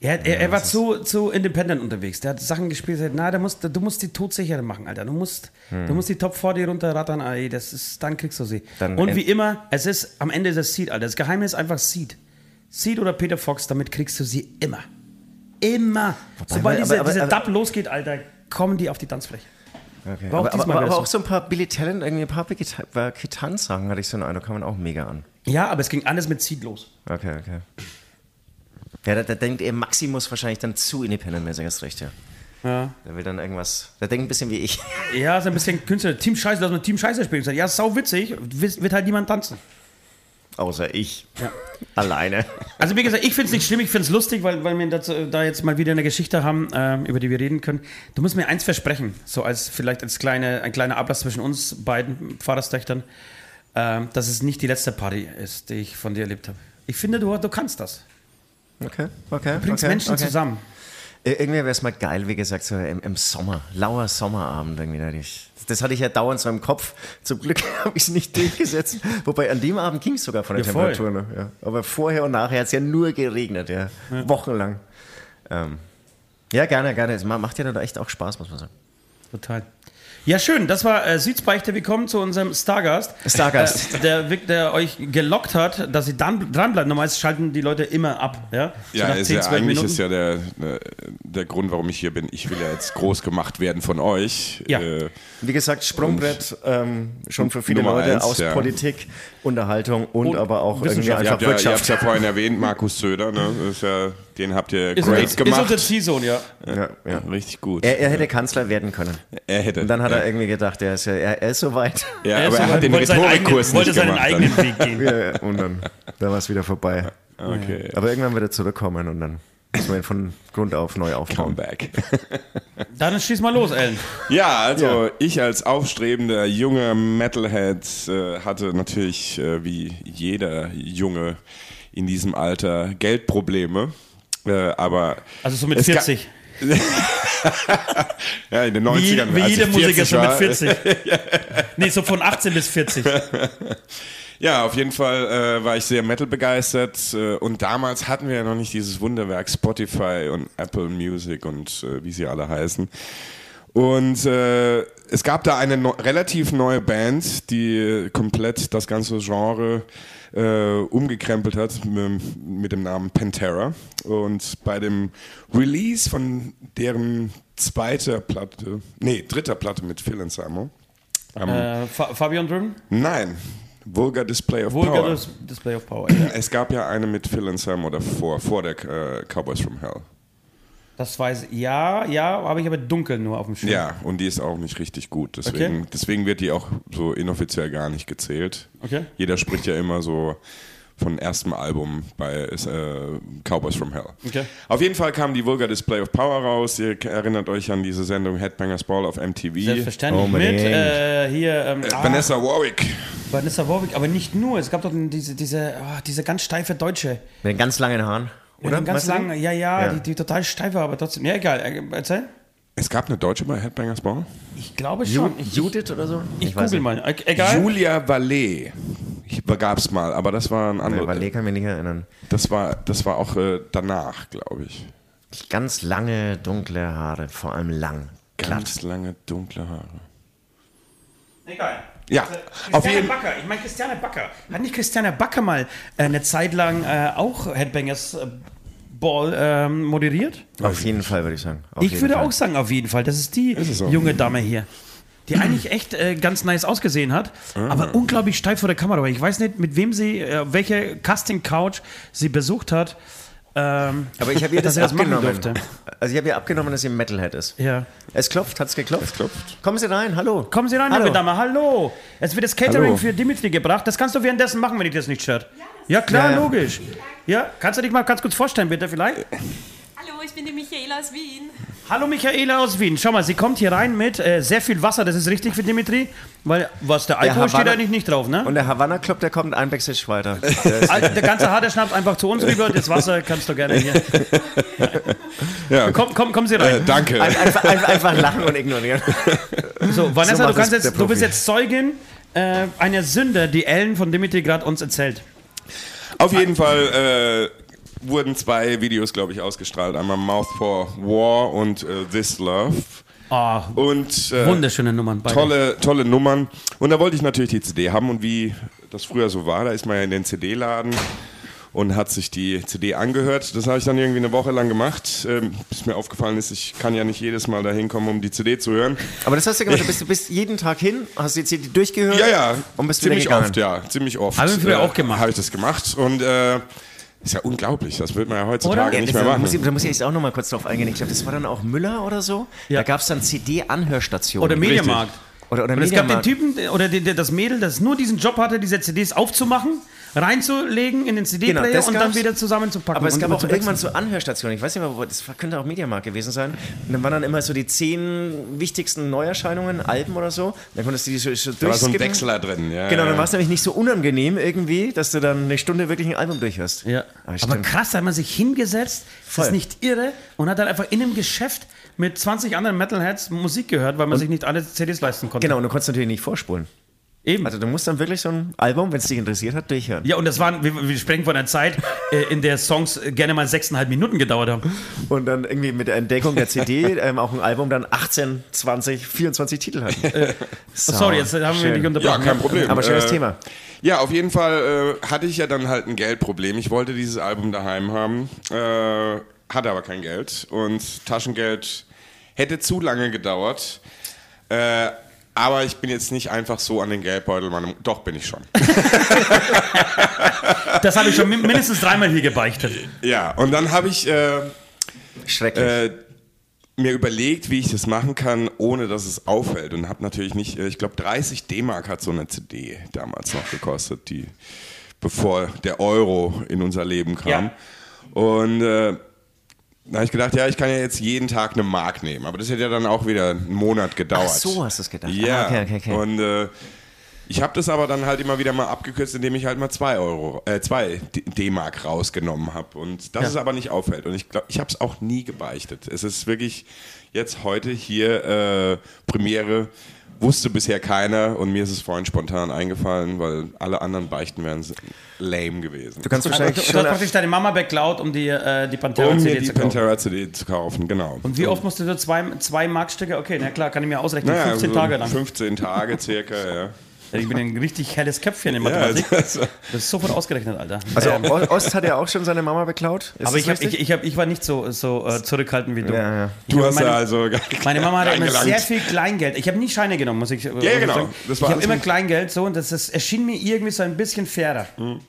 S3: Er, er, er war zu, zu independent unterwegs. Der hat Sachen gespielt, hat, na, der musst, du musst die todsicher machen, Alter. Du musst, du musst die Top 40 runterrattern, ey, das ist, dann kriegst du sie.
S2: Dann
S3: Und wie immer, es ist am Ende das Seed, Alter. Das Geheime ist einfach Seed. Seed oder Peter Fox, damit kriegst du sie immer. Immer. Sobald
S2: aber-
S3: diese,
S2: aber-
S3: diese
S2: aber-
S3: Dub losgeht, Alter, kommen die auf die Tanzfläche.
S2: Okay.
S3: Auch
S2: aber, aber, aber, auch
S3: so.
S2: ein paar Billy Talent, irgendwie ein paar Gitarrensachen hatte ich so einen Eindruck, kann man auch mega an.
S3: Ja, aber es ging alles mit Seed los.
S2: Okay, okay. Ja, da, da denkt er Maximus wahrscheinlich dann zu independent-mäßig, hast recht, ja.
S3: Ja.
S2: Der will dann irgendwas, der denkt ein bisschen wie ich.
S3: Ja, so ein bisschen Künstler. Team Scheiße, lass mal Team Scheiße spielen. Ja, sau witzig, wird halt niemand tanzen.
S2: Außer ich. Alleine.
S3: Also wie gesagt, ich finde es nicht schlimm, ich finde es lustig, weil, weil wir dazu, da jetzt mal wieder eine Geschichte haben, ähm, über die wir reden können. Du musst mir eins versprechen, so als vielleicht als kleine, ein kleiner Ablass zwischen uns beiden Pfarrerstöchtern, ähm, dass es nicht die letzte Party ist, die ich von dir erlebt habe. Ich finde, du, du kannst das.
S2: Okay, okay.
S3: Du bringst
S2: okay,
S3: Menschen
S2: okay.
S3: zusammen.
S2: Ir- Irgendwie wäre es mal geil, wie gesagt, so im, im Sommer, lauer Sommerabend irgendwie. da ich- Das hatte ich ja dauernd so im Kopf. Zum Glück habe ich es nicht durchgesetzt. Wobei an dem Abend ging es sogar von der
S3: Ja.
S2: Temperatur. Ne? Ja. Aber vorher und nachher hat es ja nur geregnet, ja. Wochenlang. Ähm, ja, gerne, gerne. Es ma- macht ja da echt auch Spaß, muss man sagen.
S3: Total. Ja, schön. Das war äh, Südsbeichte. Willkommen zu unserem Stargast.
S2: Stargast.
S3: Äh, der, der euch gelockt hat, dass sie dann dranbleiben. Normalerweise schalten die Leute immer ab. Ja, So
S4: Ja, ist
S3: 10,
S4: ja
S3: 12
S4: eigentlich
S3: Minuten.
S4: ist ja der, äh, der Grund, warum ich hier bin. Ich will ja jetzt groß gemacht werden von euch.
S3: Ja.
S4: Äh,
S2: Wie gesagt, Sprungbrett ähm, schon für viele
S4: Nummer
S2: Leute
S4: eins,
S2: aus
S4: ja.
S2: Politik, Unterhaltung und,
S3: Und
S2: aber auch irgendwie
S4: ihr
S2: einfach
S4: habt ja, ihr
S2: Wirtschaft.
S4: habt's ja vorhin erwähnt, Markus Söder, ne? Ist ja, den habt ihr
S3: ist,
S4: great
S3: unser, ist
S4: gemacht.
S3: unser Ziehsohn, ja.
S2: ja, ja.
S4: Richtig gut.
S2: Er, er hätte Kanzler werden können.
S4: Er hätte.
S2: Und dann hat
S4: ja.
S2: er irgendwie gedacht, er ist, ja, er, er ist soweit.
S4: Ja,
S3: Er
S4: aber
S3: ist
S4: er
S3: so-
S4: hat den
S3: wollte seinen
S4: Rhetorikkurs
S3: eigenen- wollte
S4: nicht
S3: seinen
S4: gemacht.
S3: eigenen Weg gehen.
S2: Ja, und dann, dann war es wieder vorbei.
S4: Okay.
S2: Aber irgendwann wird er zurückkommen und dann müssen wir ihn von Grund auf neu aufbauen.
S4: Comeback.
S3: Dann schieß mal los, Ellen.
S4: Ja, also
S2: Ja.
S4: ich als aufstrebender junger Metalhead äh, hatte natürlich äh, wie jeder Junge in diesem Alter Geldprobleme. Äh, aber
S3: Also so mit
S4: es ga-
S3: 40.
S4: ja, in den 90ern.
S3: Wie, wie jede Musiker
S4: 40
S3: so mit
S4: war.
S3: 40. nee, so von 18 bis 40.
S4: Ja, auf jeden Fall äh, war ich sehr Metal begeistert äh, und damals hatten wir ja noch nicht dieses Wunderwerk Spotify und Apple Music und äh, wie sie alle heißen. Und äh, es gab da eine no relativ neue Band, die komplett das ganze Genre äh, umgekrempelt hat mit, dem Namen Pantera. Und bei dem Release von deren zweiter Platte, nee, dritter Platte mit Phil Anselmo,
S3: äh, Fa Fabian Drüm?
S4: nein, Vulgar Display of Power.
S3: Vulgar Dis- Display of Power. Ja.
S4: Es gab ja eine mit Phil Anselmo davor, vor der äh, Cowboys from Hell.
S3: Das weiß ich. Ja, ja, habe ich aber dunkel nur auf dem Schirm.
S4: Ja, und die ist auch nicht richtig gut. Deswegen,
S3: Okay.
S4: deswegen wird die auch so inoffiziell gar nicht gezählt.
S3: Okay.
S4: Jeder spricht ja immer so von erstem Album bei äh, Cowboys from Hell.
S3: Okay.
S4: Auf jeden Fall kam die Vulgar Display of Power raus. Ihr erinnert euch an diese Sendung Headbangers Ball auf MTV.
S3: Selbstverständlich.
S2: Unbedingt.
S3: Mit äh, hier ähm, ah,
S4: Vanessa Warwick.
S3: Vanessa Warwick, aber nicht nur. Es gab doch diese, diese, ah, diese ganz steife Deutsche.
S2: Mit den ganz langen Haaren.
S3: Oder?
S2: Oder?
S3: ganz lange, ja, ja,
S2: Ja.
S3: Die, die total steif war, aber trotzdem. Ja, egal. Äh, Erzähl.
S4: Es gab eine Deutsche bei Headbangers Ball.
S3: Ich glaube
S2: Ju
S3: schon. Ich,
S2: Judith oder so?
S3: ich
S2: weiß
S3: google
S2: nicht.
S3: mal. E- Egal.
S4: Julia Vallee. Gab es mal, aber das war ein
S2: Nee,
S4: anderer.
S2: Valet kann ich mich nicht erinnern.
S4: Das war, das war auch äh, danach, glaube ich.
S2: Ganz lange, dunkle Haare, vor allem lang. Glatt.
S4: Ganz lange dunkle Haare.
S3: Egal.
S4: Ja, auf
S3: Christiane
S4: jeden
S3: Backer, ich meine Christiane Backer. Hat nicht Christiane Backer mal äh, eine Zeit lang äh, auch Headbangers äh, Ball ähm, moderiert?
S2: Auf jeden Fall, würde ich sagen. Auf
S3: ich würde
S2: Fall.
S3: auch sagen, auf jeden Fall. Das ist die
S4: auch.
S3: junge Dame hier. Die eigentlich echt äh, ganz nice ausgesehen hat,
S2: Ah.
S3: aber unglaublich steif vor der Kamera war. Ich weiß nicht, mit wem sie, äh, welche Casting-Couch sie besucht hat. Ähm,
S2: Aber ich habe ihr
S3: dass
S2: das, abgenommen.
S3: durfte.
S2: Also ich habe ihr abgenommen, dass sie ein Metalhead ist.
S3: ja.
S2: Es klopft, hat's geklopft? Es
S4: klopft.
S2: Kommen Sie rein, hallo.
S3: Kommen Sie rein,
S2: Hallo.
S3: liebe Dame. Hallo. Es wird das Catering
S4: Hallo.
S3: für Dimitri gebracht. Das kannst du währenddessen machen, wenn dich das nicht stört. Ja, klar,
S2: Ja, ja.
S3: logisch. Ja, kannst du dich mal ganz kurz vorstellen, bitte, vielleicht?
S6: Hallo, ich bin die Michaela aus Wien.
S3: Hallo Michaela aus Wien. Schau mal, sie kommt hier rein mit äh, sehr viel Wasser. Das ist richtig für Dimitri, weil was der Alkohol steht
S2: Havanna-
S3: eigentlich nicht drauf, ne?
S2: Und der Havana Club, der kommt ein Backstage weiter. Der
S3: Der ganze harte Schnaps einfach zu uns rüber. Das Wasser kannst du gerne hier.
S4: Ja,
S3: Komm, komm, kommen Sie
S4: äh,
S3: rein.
S4: danke.
S2: einfach, einfach, einfach lachen und ignorieren.
S3: So, Vanessa,
S2: so
S3: du, jetzt,
S2: der
S3: du bist jetzt Zeugin äh, einer Sünde, die Ellen von Dimitri gerade uns erzählt.
S4: Auf jeden Fall äh, wurden zwei Videos, glaube ich, ausgestrahlt. Einmal Mouth for War und äh, This Love.
S3: Oh,
S4: Und äh,
S3: wunderschöne Nummern. Beide.
S4: tolle, tolle Nummern. Und da wollte ich natürlich die CD haben. Und wie das früher so war, da ist man ja in den CD-Laden und hat sich die CD angehört. Das habe ich dann irgendwie eine Woche lang gemacht. Ähm, bis mir aufgefallen ist, ich kann ja nicht jedes Mal da hinkommen, um die CD zu hören.
S2: Aber das hast du gemacht, du bist, du bist jeden Tag hin, hast die CD durchgehört
S4: Ja, ja,
S2: und bist
S4: ziemlich oft, ja, ziemlich oft.
S3: Haben wir früher auch gemacht.
S4: Habe ich das gemacht und äh, ist ja unglaublich. Das wird man ja heutzutage
S3: Oder?
S4: nicht mehr
S2: da,
S4: machen.
S2: muss ich, da muss ich jetzt auch noch mal kurz drauf eingehen. Ich glaube, das war dann auch Müller oder so.
S3: Ja.
S2: Da gab es dann CD-Anhörstationen.
S3: Oder Mediamarkt.
S2: Oder, oder
S3: Und es gab den. Typen, oder die, das Mädel, das nur diesen Job hatte, diese CDs aufzumachen, reinzulegen in den CD-Player
S2: Genau,
S3: und dann wieder zusammenzupacken.
S2: Aber es
S3: und
S2: gab auch irgendwann so Anhörstationen. Ich weiß nicht mehr, wo, das könnte auch Mediamarkt gewesen sein. Und dann waren dann immer so die zehn wichtigsten Neuerscheinungen, Alben oder so. Dann konntest du die so, so
S4: Da war so ein. Wechsler drin. Ja,
S2: Genau, dann war es nämlich nicht so unangenehm irgendwie, dass du dann eine Stunde wirklich ein Album durchhörst.
S3: Ja.
S2: Ah,
S3: Aber krass, da hat man sich hingesetzt, das
S2: Voll.
S3: ist nicht irre, und hat dann einfach in einem Geschäft mit 20 anderen Metalheads Musik gehört, weil man sich nicht alle CDs leisten konnte.
S2: Genau, und du konntest natürlich nicht vorspulen.
S3: Eben.
S2: Also du musst dann wirklich so ein Album, wenn es dich interessiert hat, durchhören.
S3: ja, und das waren, wir, wir sprechen von einer Zeit, äh, in der Songs äh, gerne mal sechseinhalb Minuten gedauert haben.
S2: Und dann irgendwie mit der Entdeckung der CD ähm, auch ein Album dann 18, 20, 24 Titel hat. So,
S3: Oh, Sorry, jetzt haben wir
S2: schön.
S3: dich
S4: Ja,
S3: unterbrochen.
S4: kein Problem.
S2: Aber schönes
S4: Äh,
S2: Thema.
S4: Ja, auf jeden Fall äh, hatte ich ja dann halt ein Geldproblem. Ich wollte dieses Album daheim haben, äh, hatte aber kein Geld und Taschengeld hätte zu lange gedauert. Äh, aber ich bin jetzt nicht einfach so an den Geldbeutel. Meinem, doch, bin ich schon.
S3: Das habe ich schon min- mindestens dreimal hier gebeichtet.
S4: Ja, und dann habe ich äh, äh, mir überlegt, wie ich das machen kann, ohne dass es auffällt. Und habe natürlich nicht, äh, ich glaube 30 D-Mark hat so eine CD damals noch gekostet, die bevor der Euro in unser Leben kam.
S3: Ja.
S4: Und äh, da habe ich gedacht, ja, ich kann ja jetzt jeden Tag eine Mark nehmen, aber das hätte ja dann auch wieder einen Monat gedauert.
S2: Ach so hast du es gedacht.
S4: Ja,
S2: Ah, okay, okay, okay.
S4: und äh, ich habe das aber dann halt immer wieder mal abgekürzt, indem ich halt mal zwei Euro, äh, zwei D- D-Mark rausgenommen habe. Und das ist aber nicht auffällt. Und ich glaube, ich habe es auch nie gebeichtet. Es ist wirklich jetzt heute hier äh, Premiere. Wusste bisher keiner und mir ist es vorhin spontan eingefallen, weil alle anderen Beichten wären lame gewesen.
S2: du kannst
S3: Du,
S2: wahrscheinlich
S3: du hast
S2: schon...
S3: praktisch deine Mama beklaut, um die, äh, die
S4: um
S3: Pantera-CD
S4: die
S3: zu kaufen.
S4: Pantera CD zu kaufen, genau.
S3: Und wie oft musst du so zwei, zwei Markstücke? Okay, na klar, kann ich mir ausrechnen.
S4: Naja,
S3: 15
S4: so
S3: Tage lang.
S4: 15 Tage circa, ja.
S3: Ich bin ein richtig helles Köpfchen in
S4: ja
S3: Mathematik.
S4: also,
S3: Das ist sofort ausgerechnet, Alter.
S2: Also
S3: Ähm,
S2: Ost hat ja auch schon seine Mama beklaut. Ist
S3: aber ich, hab, ich, ich, hab, ich war nicht so, so äh, zurückhaltend wie du.
S2: Ja, ja.
S4: Du hast
S3: meine,
S4: ja also gar
S3: meine Mama hatte immer sehr viel Kleingeld. Ich habe nie Scheine genommen, muss ich äh, muss ich
S4: genau.
S3: sagen.
S4: Das
S3: ich habe immer Kleingeld so und das, das erschien mir irgendwie so ein bisschen fairer. Und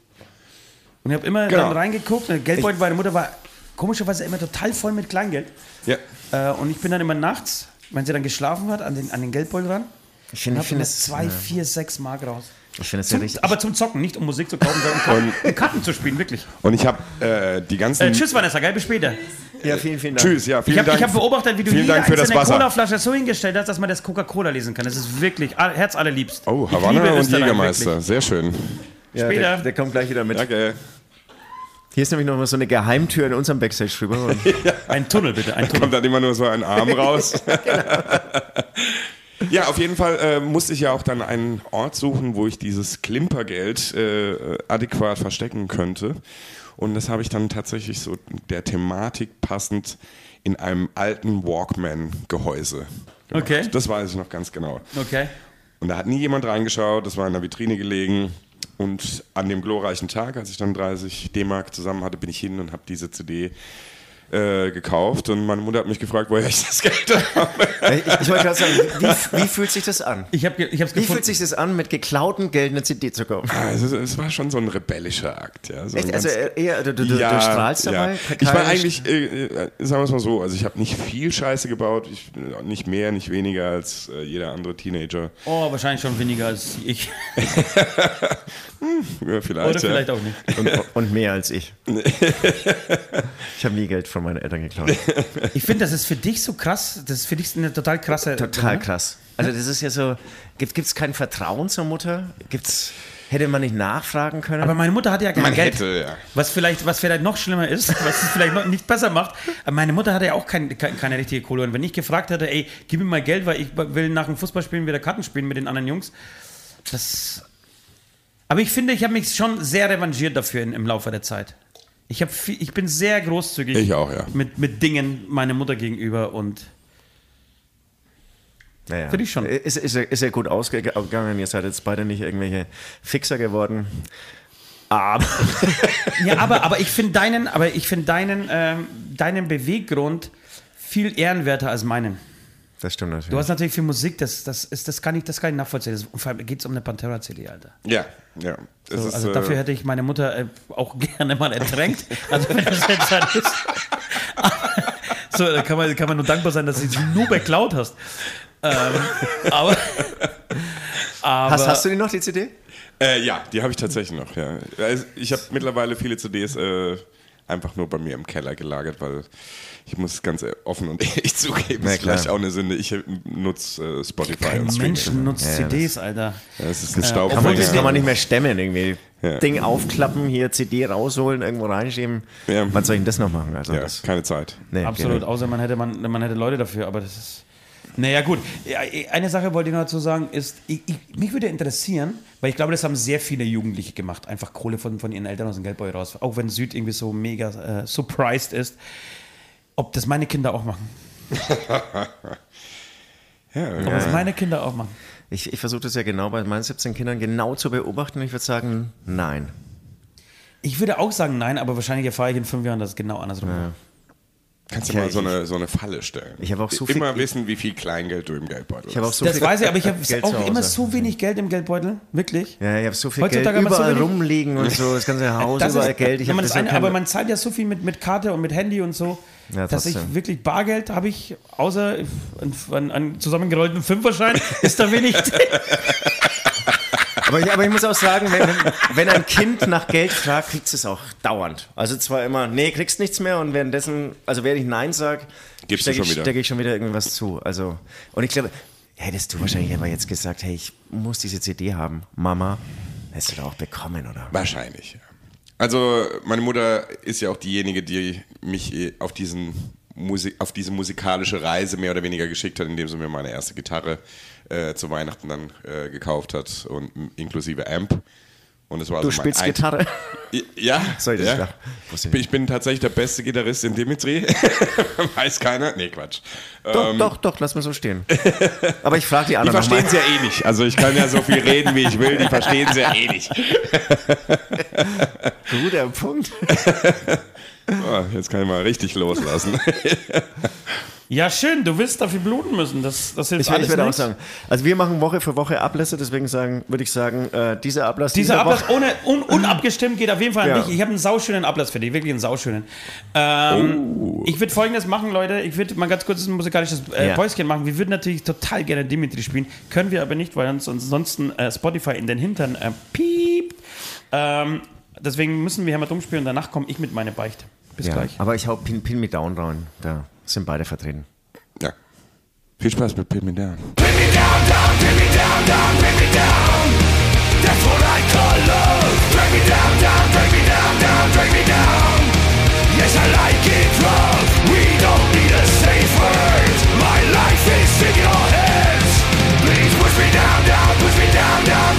S3: ich habe immer
S4: Genau.
S3: dann reingeguckt und der Geldbeutel meiner Mutter war komischerweise immer total voll mit Kleingeld.
S4: Ja.
S3: Äh, und ich bin dann immer nachts, wenn sie dann geschlafen hat, an den, an den Geldbeutel ran.
S2: Ich finde, ich
S3: hab
S2: finde es,
S3: zwei, vier, sechs Mark raus.
S2: ich finde es ja richtig.
S3: aber zum Zocken, nicht um Musik zu kaufen, sondern um Karten, zu spielen, wirklich.
S4: Und ich habe äh, die ganzen.
S3: Äh, tschüss, Vanessa, geil, bis später.
S2: Ja, vielen, vielen Dank.
S4: Tschüss, ja, vielen
S3: Ich habe
S4: Dank.
S3: hab beobachtet, wie du
S4: vielen
S3: jede
S4: Dank für das
S3: einzelne. Cola-Flasche so hingestellt hast, dass man das Coca-Cola lesen kann. Das ist wirklich all- herzallerliebst.
S4: Oh,
S3: Ich
S4: Havanna und Jägermeister.
S3: wirklich.
S4: Sehr schön.
S2: Ja,
S3: Später.
S2: Der, der kommt gleich wieder mit.
S4: Danke.
S2: Hier ist nämlich noch mal so eine Geheimtür in unserem Backstage drüber. Und
S3: Ein Tunnel, bitte, ein Tunnel.
S4: Kommt dann immer nur so ein Arm raus.
S3: Genau.
S4: Ja, auf jeden Fall äh, musste ich ja auch dann einen Ort suchen, wo ich dieses Klimpergeld äh, adäquat verstecken könnte. Und das habe ich dann tatsächlich so der Thematik passend in einem alten Walkman-Gehäuse. gemacht.
S3: Okay.
S4: Das weiß ich noch ganz genau.
S3: Okay.
S4: Und da hat nie jemand reingeschaut, das war in der Vitrine gelegen. Und an dem glorreichen Tag, als ich dann 30 D-Mark zusammen hatte, bin ich hin und habe diese CD äh, gekauft. Und meine Mutter hat mich gefragt, woher ich das Geld habe.
S2: ich, ich wollte gerade sagen, wie, wie fühlt sich das an?
S3: Ich habe ich hab's
S2: Wie
S3: gefunden.
S2: fühlt sich das an, mit geklautem Geld eine CD zu kaufen?
S4: Also, es war schon so ein rebellischer Akt. Ja, so
S2: Echt? Also
S4: ganz-
S2: eher, du, du,
S4: ja,
S2: du strahlst dabei?
S4: Ja.
S2: Keine-
S4: Ich war eigentlich, äh, äh, sagen wir es mal so, also ich habe nicht viel Scheiße gebaut, ich, nicht mehr, nicht weniger als äh, jeder andere Teenager.
S3: Oh, wahrscheinlich schon weniger als ich.
S4: Ja, vielleicht,
S3: Oder vielleicht
S4: ja.
S3: auch nicht.
S2: Und, und mehr als ich. Ich habe nie Geld von meinen Eltern geklaut.
S3: Ich finde, das ist für dich so krass. Das ist für dich eine total krasse.
S2: Total
S3: ne?
S2: krass. Also das ist ja so, gibt es kein Vertrauen zur Mutter? Gibt's, hätte man nicht nachfragen können?
S3: Aber meine Mutter hatte ja kein
S4: Man
S3: Geld.
S4: hätte, ja.
S3: Was vielleicht, was vielleicht noch schlimmer ist, was es vielleicht noch nicht besser macht. Aber meine Mutter hatte ja auch kein, kein, keine richtige Kohle. Und wenn ich gefragt hätte, ey, gib mir mal Geld, weil ich will nach dem Fußballspielen wieder Karten spielen mit den anderen Jungs. Das. Aber ich finde, ich habe mich schon sehr revanchiert dafür in, im Laufe der Zeit. Ich, hab viel, ich bin sehr großzügig
S4: Ich auch, ja.
S3: mit, mit Dingen meiner Mutter gegenüber und
S2: naja.
S3: Finde ich schon.
S2: Ist, ist, ja- ist ja gut ausgegangen. Ihr seid jetzt beide nicht irgendwelche Fixer geworden. Aber
S3: Ja, aber, aber ich finde deinen, aber ich finde deinen, ähm, deinen Beweggrund viel ehrenwerter als meinen.
S2: Das stimmt natürlich.
S3: Du hast natürlich viel Musik, das, das, ist, das, kann, ich, das kann ich nachvollziehen. Das, vor allem geht es um eine Pantera-CD, Alter.
S4: Ja, ja.
S3: So,
S4: ist,
S3: also
S4: äh,
S3: dafür hätte ich meine Mutter äh, auch gerne mal ertränkt. Also wenn das jetzt halt ist. So, da kann man, kann man nur dankbar sein, dass du sie nur beklaut hast. Ähm, aber, aber
S2: hast, hast du die noch, die CD?
S4: Äh, ja, die habe ich tatsächlich noch. Ja. Also ich habe mittlerweile viele CDs äh, einfach nur bei mir im Keller gelagert, weil ich muss es ganz offen und ehrlich zugeben,
S2: Na
S4: ist vielleicht auch eine Sünde. Ich nutze äh, Spotify
S3: kein
S4: und
S3: Mensch
S4: Streaming.
S3: nutzt
S2: Ja,
S3: CDs, Alter.
S4: Ja, Es ist ein
S2: Kann
S3: obwohl
S2: man,
S3: das
S2: das kann man nicht mehr stemmen irgendwie.
S4: Ja.
S2: Ding aufklappen, hier CD rausholen, irgendwo reinschieben.
S4: Ja.
S2: Was soll ich denn das noch machen? Also
S4: Ja,
S2: das,
S4: keine Zeit.
S2: nee,
S3: Absolut,
S2: nicht.
S3: außer man hätte, man, man hätte Leute dafür, aber das ist. Naja, gut. Ja, Eine Sache wollte ich noch dazu sagen, ist, ich, ich, mich würde interessieren, weil ich glaube, das haben sehr viele Jugendliche gemacht, einfach Kohle von, von ihren Eltern aus dem Geldbeutel raus, auch wenn Süd irgendwie so mega äh, surprised ist, ob das meine Kinder auch machen.
S4: Ja,
S3: Ob das meine Kinder auch machen.
S2: Ich, ich versuche das ja genau bei meinen 17 Kindern genau zu beobachten und ich würde sagen, nein.
S3: Ich würde auch sagen nein, aber wahrscheinlich erfahre ich in fünf Jahren, dass es genau andersrum war.
S4: Kannst du
S2: Ja,
S4: mal so eine, so eine Falle stellen.
S2: Ich habe auch so viel-
S4: Immer wissen, wie viel Kleingeld du im Geldbeutel
S2: Ich habe auch
S4: hast.
S2: so
S3: Das
S2: viel
S3: weiß ich, aber ich habe auch immer so wenig Geld im Geldbeutel. Wirklich.
S2: Ja, ich habe so viel
S3: Heutzutage
S2: Geld
S3: so
S2: überall
S3: wenig-
S2: rumliegen und so, das ganze Haus,
S3: Das
S2: überall
S3: ist,
S2: Geld. Ich
S3: ja, man
S2: das
S3: eine, aber man zahlt ja so viel mit, mit Karte und mit Handy und so,
S2: Ja,
S3: dass ich wirklich Bargeld habe ich, außer an zusammengerollten Fünferschein, ist da wenig.
S2: Aber ich, aber ich muss auch sagen, wenn, wenn ein Kind nach Geld fragt, kriegt es auch dauernd. Also zwar immer, nee, kriegst nichts mehr und währenddessen, also während ich Nein sage,
S4: du
S2: stecke ich, stecke ich schon wieder irgendwas zu. Also, und ich glaube, hättest du wahrscheinlich aber jetzt gesagt, hey, ich muss diese CD haben, Mama, hättest du da auch bekommen, oder?
S4: Wahrscheinlich. ja. Also meine Mutter ist ja auch diejenige, die mich eh auf diesen Musik, auf diese musikalische Reise mehr oder weniger geschickt hat, indem sie mir meine erste Gitarre äh, zu Weihnachten dann äh, gekauft hat und inklusive Amp. Und es war
S2: Du
S4: also
S2: spielst Gitarre?
S4: Ja,
S2: Soll ich das
S4: ja. Ich bin, ich bin tatsächlich der beste Gitarrist in Dimitri. Weiß keiner? Nee, Quatsch.
S2: Doch, doch, doch, lass mal so stehen. Aber ich frage die
S4: Die
S2: anderen
S4: verstehen es ja eh nicht. Also ich kann ja so viel reden, wie ich will. Die verstehen es ja eh nicht.
S2: Guter Punkt.
S4: Oh, jetzt kann ich mal richtig loslassen.
S3: Ja, schön, du wirst dafür bluten müssen. Das, das hilft
S2: Ich,
S3: alles
S2: ich würde auch sagen. Also wir machen Woche für Woche Ablässe, deswegen sagen, würde ich sagen, äh, dieser Ablass
S3: Dieser
S2: dieser
S3: Ablass
S2: Woche.
S3: ohne, un, unabgestimmt geht auf jeden Fall an
S2: Ja.
S3: dich. Ich habe einen sauschönen Ablass für dich, wirklich einen sauschönen. Ähm,
S2: Oh.
S3: Ich würde folgendes machen, Leute. Ich würde mal ganz kurz ein musikalisches äh,
S2: Ja.
S3: Päuschen machen. Wir würden natürlich total gerne Dimitri spielen, können wir aber nicht, weil uns ansonsten äh, Spotify in den Hintern äh, piept. Ähm, deswegen müssen wir hier mal dumm spielen und danach komme ich mit meiner Beichte. Bis
S2: Ja,
S3: gleich.
S2: aber ich hau Pin, Pin Me Down rein. Da sind beide vertreten.
S4: Ja. Viel Spaß mit Pin Me Down.
S1: Pin me down, down, pin me down, down, pin me down. That's what I call love. Drag me down, down, drag me down, down, drag me down. Yes, I like it rough. We don't need a safe word. My life is in your hands. Please push me down, down, push me down, down,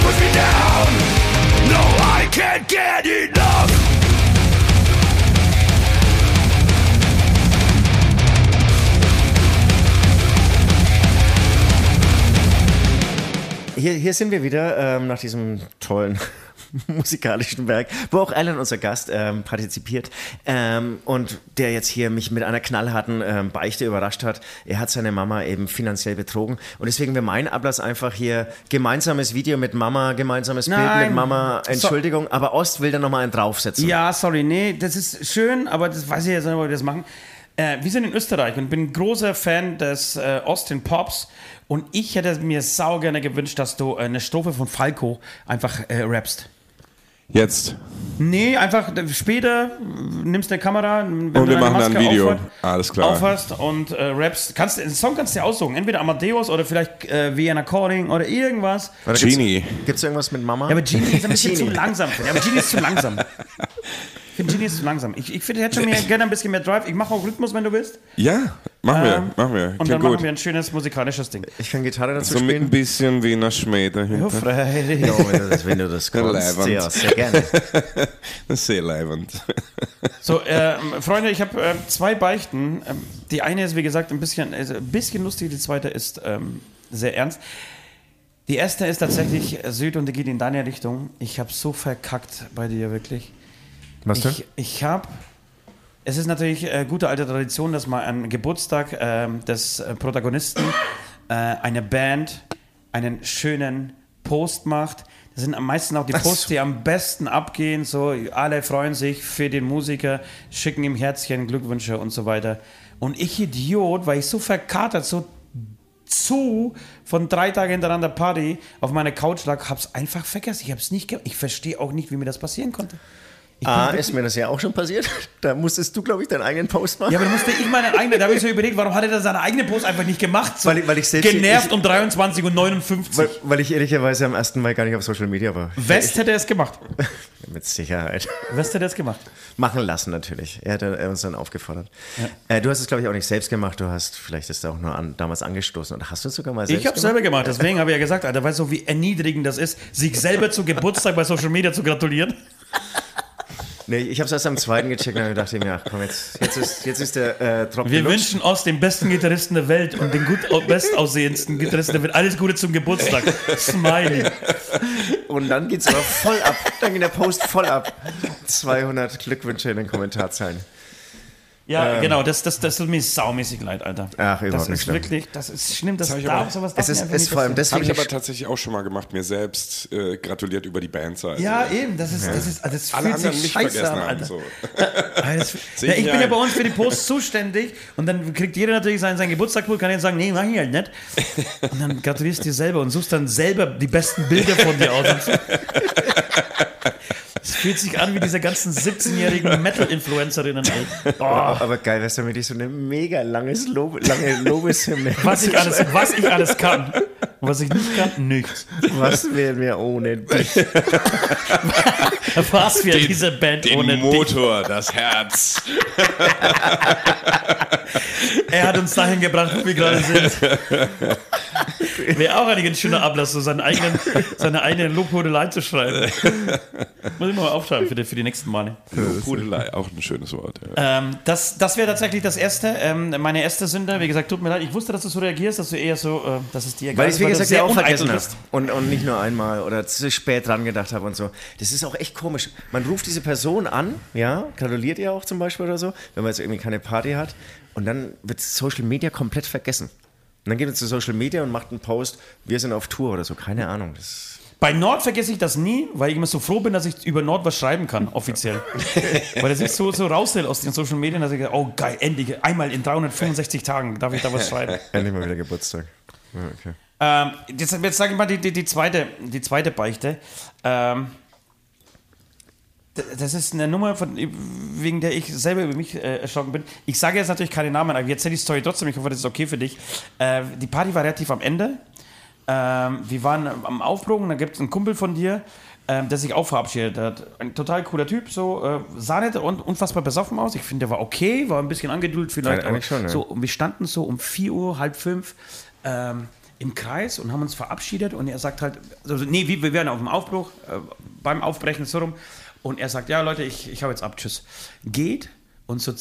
S1: push me down.
S2: Hier, sind wir wieder ähm, nach diesem tollen musikalischen Werk, wo auch Alan, unser Gast, ähm, partizipiert ähm, und der jetzt hier mich mit einer knallharten ähm, Beichte überrascht hat. Er hat seine Mama eben finanziell betrogen und deswegen wäre mein Ablass einfach hier gemeinsames Video mit Mama, gemeinsames Bild
S3: Nein.
S2: mit Mama,
S3: So-
S2: Entschuldigung, aber Ost will da nochmal einen draufsetzen.
S3: Ja, sorry, nee, das ist schön, aber das weiß ich jetzt nicht, ob wir das machen. Äh, wir sind in Österreich und bin ein großer Fan des äh, Austin Pops und ich hätte mir sau gerne gewünscht, dass du eine Strophe von Falco einfach äh, rappst.
S4: Jetzt.
S3: Nee, einfach äh, später äh, nimmst eine Kamera wenn
S4: Und
S3: du
S4: wir machen dann ein Video.
S3: aufhast-
S4: Alles klar.
S3: Aufhast und äh, rappst. Kannst, den Song kannst du dir aussuchen. Entweder Amadeus oder vielleicht äh, Vienna Calling oder irgendwas.
S4: Genie.
S2: Gibt's irgendwas mit Mama?
S3: Ja, aber Genie ist ein bisschen zu langsam. ich. Aber Genie ist zu langsam. Ich finde Genie ist zu langsam. Ich, ich finde, hätte schon mehr, gerne ein bisschen mehr Drive. Ich mache auch Rhythmus, wenn du willst.
S4: Ja, machen wir.
S3: Ähm,
S4: machen wir.
S3: Und dann
S4: Klingt
S3: machen
S4: gut.
S3: wir ein schönes musikalisches Ding.
S2: Ich kann Gitarre dazu
S4: So mit ein
S2: spielen.
S4: bisschen Wiener Schmäh
S3: Ja,
S4: dahinter.
S3: freilich.
S2: Ja, wenn du das, wenn du das kannst.
S4: Leibend.
S2: Ja, sehr gerne.
S4: Das ist sehr leibend.
S3: So, ähm, Freunde, ich habe ähm, zwei Beichten. Ähm, die eine ist, wie gesagt, ein bisschen, also ein bisschen lustig, die zweite ist ähm, sehr ernst. Die erste ist tatsächlich äh, Süd und die geht in deine Richtung. Ich habe so verkackt bei dir, wirklich.
S2: Was denn?
S3: Ich, ich habe. Es ist natürlich äh, gute alte Tradition, dass man am Geburtstag ähm, des äh, Protagonisten äh, eine Band einen schönen Post macht. Das sind am meisten auch die Posts, die am besten abgehen. So, alle freuen sich für den Musiker, schicken ihm Herzchen, Glückwünsche und so weiter. Und ich Idiot, weil ich so verkatert, so zu von drei Tagen hintereinander Party auf meiner Couch lag, hab's einfach vergessen. Ich hab's nicht Ich verstehe auch nicht, wie mir das passieren konnte. Ich
S2: A,
S3: wirklich-
S2: ist mir das ja auch schon passiert. Da musstest du, glaube ich, deinen eigenen Post machen.
S3: ja, aber da musste ich meine eigene, da habe ich so überlegt, warum hat er da seine eigene Post einfach nicht gemacht? So
S2: Weil ich- weil ich selbst-
S3: genervt
S2: ich-
S3: um 23 und 59.
S2: weil, weil ich ehrlicherweise am 1. Mai gar nicht auf Social Media war.
S3: West hätte es gemacht.
S2: Mit Sicherheit.
S3: West hätte es gemacht.
S2: Machen lassen natürlich. Er hat uns dann aufgefordert. Äh, du hast es, glaube ich, auch nicht selbst gemacht. Du hast vielleicht ist auch nur an, damals angestoßen. Oder hast du es sogar mal selbst
S3: Ich habe
S2: gemacht?
S3: selber gemacht, deswegen habe ich ja gesagt, Alter, weißt du, wie erniedrigend das ist, sich selber zu Geburtstag bei Social Media zu gratulieren?
S2: Nee, ich habe es erst am zweiten gecheckt und dachte mir, ach komm, jetzt, jetzt, ist, jetzt ist der äh, Tropfen
S3: Wir
S2: gelutscht.
S3: wünschen Ost den besten Gitarristen der Welt und den gut bestaussehendsten Gitarristen der Welt alles Gute zum Geburtstag. Smiley.
S2: Und dann geht es aber voll ab. Dann geht der Post voll ab. 200 Glückwünsche in den Kommentarzeilen.
S3: Ja, genau, das, das, das tut mir saumäßig leid, Alter.
S2: Ach, überhaupt
S3: das
S2: nicht
S3: ist
S2: schlimm.
S3: wirklich, das ist schlimm, das,
S4: Das ich
S3: darf,
S4: aber-
S3: sowas darf
S2: Es ist, vor allem
S3: passieren.
S4: Habe
S2: deswegen
S4: ich aber tatsächlich auch schon mal gemacht, mir selbst äh, gratuliert über die Bandseite.
S3: Ja, eben, das ist, das ist, also das
S4: Alle
S3: fühlt sich
S4: nicht
S3: scheiße an. Alter.
S4: So.
S3: Ja, ja,
S4: ich
S3: bin ja bei uns für die Post zuständig und dann kriegt jeder natürlich seinen, seinen Geburtstag, kann jetzt sagen, nee, mach ich halt nicht. Und dann gratulierst du dir selber und suchst dann selber die besten Bilder von dir aus. Es fühlt sich an wie diese ganzen 17-jährigen Metal-Influencerinnen. ey. Oh,
S2: Aber geil, wär's damit ich so eine mega langes Lob, lange Lobeshymne.
S3: was, ich alles, was ich alles kann. Und was ich nicht kann, nichts.
S2: Was wären wir ohne dich?
S3: Was wäre diese Band ohne dich?
S4: Motor, das Herz.
S3: Er hat uns dahin gebracht, wo wir gerade sind. Wäre auch eigentlich ein schöner Ablass, so seinen eigenen, seine eigene Lobhudelei zu schreiben. Muss ich mal aufschreiben für die, für die nächsten Male.
S4: Pudelei, auch ein schönes Wort. Ja.
S3: Ähm, das das wäre tatsächlich das erste, ähm, meine erste Sünde. Wie gesagt, tut mir leid, ich wusste, dass du so reagierst, dass du eher so, äh, dass es dir egal
S2: Weil ich es, wie gesagt,
S3: sehr
S2: ja auch vergessen habe.
S3: bist.
S2: Und, und nicht nur einmal oder zu spät dran gedacht habe und so. Das ist auch echt komisch. Man ruft diese Person an, ja, gratuliert ihr auch zum Beispiel oder so, wenn man jetzt irgendwie keine Party hat. Und dann wird Social Media komplett vergessen. Und dann geht man zu Social Media und macht einen Post, wir sind auf Tour oder so. Keine Ahnung. Das
S3: Bei Nord vergesse ich das nie, weil ich immer so froh bin, dass ich über Nord was schreiben kann, offiziell. weil das ist so, so raushält aus den Social Medien, dass ich oh geil, endlich, einmal in 365 Tagen darf ich da was schreiben.
S2: endlich mal wieder Geburtstag. Okay.
S3: Ähm, jetzt jetzt sage ich mal die, die, die, zweite, die zweite Beichte. Ähm, das ist eine Nummer, von, wegen der ich selber über mich äh, erschrocken bin. Ich sage jetzt natürlich keine Namen, aber jetzt erzähle die Story trotzdem. Ich hoffe, das ist okay für dich. Äh, die Party war relativ am Ende. Ähm, wir waren am Aufbruch und da gibt es einen Kumpel von dir, ähm, der sich auch verabschiedet hat. Ein total cooler Typ, so äh, sah nicht und unfassbar besoffen aus. Ich finde, der war okay, war ein bisschen angeduldet vielleicht.
S2: Ja,
S3: aber
S2: schon, ja.
S3: So, und wir standen so um 4 Uhr, halb fünf ähm, im Kreis und haben uns verabschiedet und er sagt halt, also, nee, wir, wir wären auf dem Aufbruch, äh, beim Aufbrechen so rum und er sagt, ja Leute, ich, ich hau jetzt ab, tschüss. Geht und so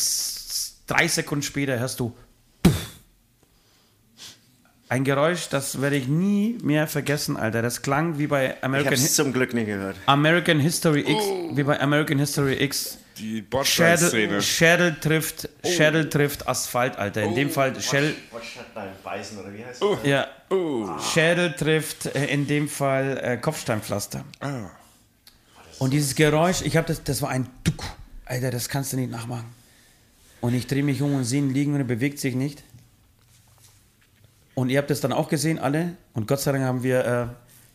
S3: drei Sekunden später hörst du ein Geräusch, das werde ich nie mehr vergessen, Alter. Das klang wie bei
S2: Ich
S3: American,
S2: habe es zum Glück nie gehört.
S3: American History X, wie bei American History X.
S4: Die
S3: Schädel,
S4: Bordstein-Szene.
S3: Schädel trifft, Schädel trifft Asphalt, Alter. In dem Fall Schädel,
S2: Beißen oder wie heißt
S3: ja, Schädel trifft äh, in dem Fall äh, Kopfsteinpflaster. Und dieses Geräusch, ich habe das, das war ein Duck. Alter, das kannst du nicht nachmachen. Und ich drehe mich um und sehe ihn liegen und er bewegt sich nicht. Und ihr habt das dann auch gesehen, alle. Und Gott sei Dank haben wir äh,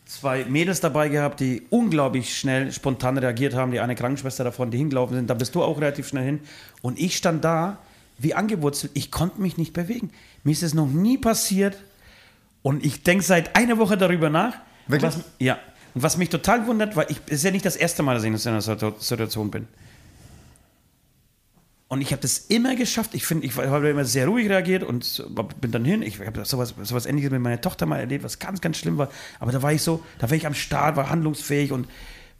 S3: zwei Mädels dabei gehabt, die unglaublich schnell, spontan reagiert haben. Die eine Krankenschwester davon, die hingelaufen sind. Da bist du auch relativ schnell hin. Und ich stand da wie angewurzelt. Ich konnte mich nicht bewegen. Mir ist es noch nie passiert. Und ich denke seit einer Woche darüber nach.
S2: Wirklich?
S3: Was, ja. Und was mich total wundert, weil ich, es ist ja nicht das erste Mal, dass ich in so einer Situ- Situation bin. Und ich habe das immer geschafft. Ich finde, ich habe immer sehr ruhig reagiert und bin dann hin. Ich habe sowas, sowas Ähnliches mit meiner Tochter mal erlebt, was ganz, ganz schlimm war. Aber da war ich so, da war ich am Start, war handlungsfähig und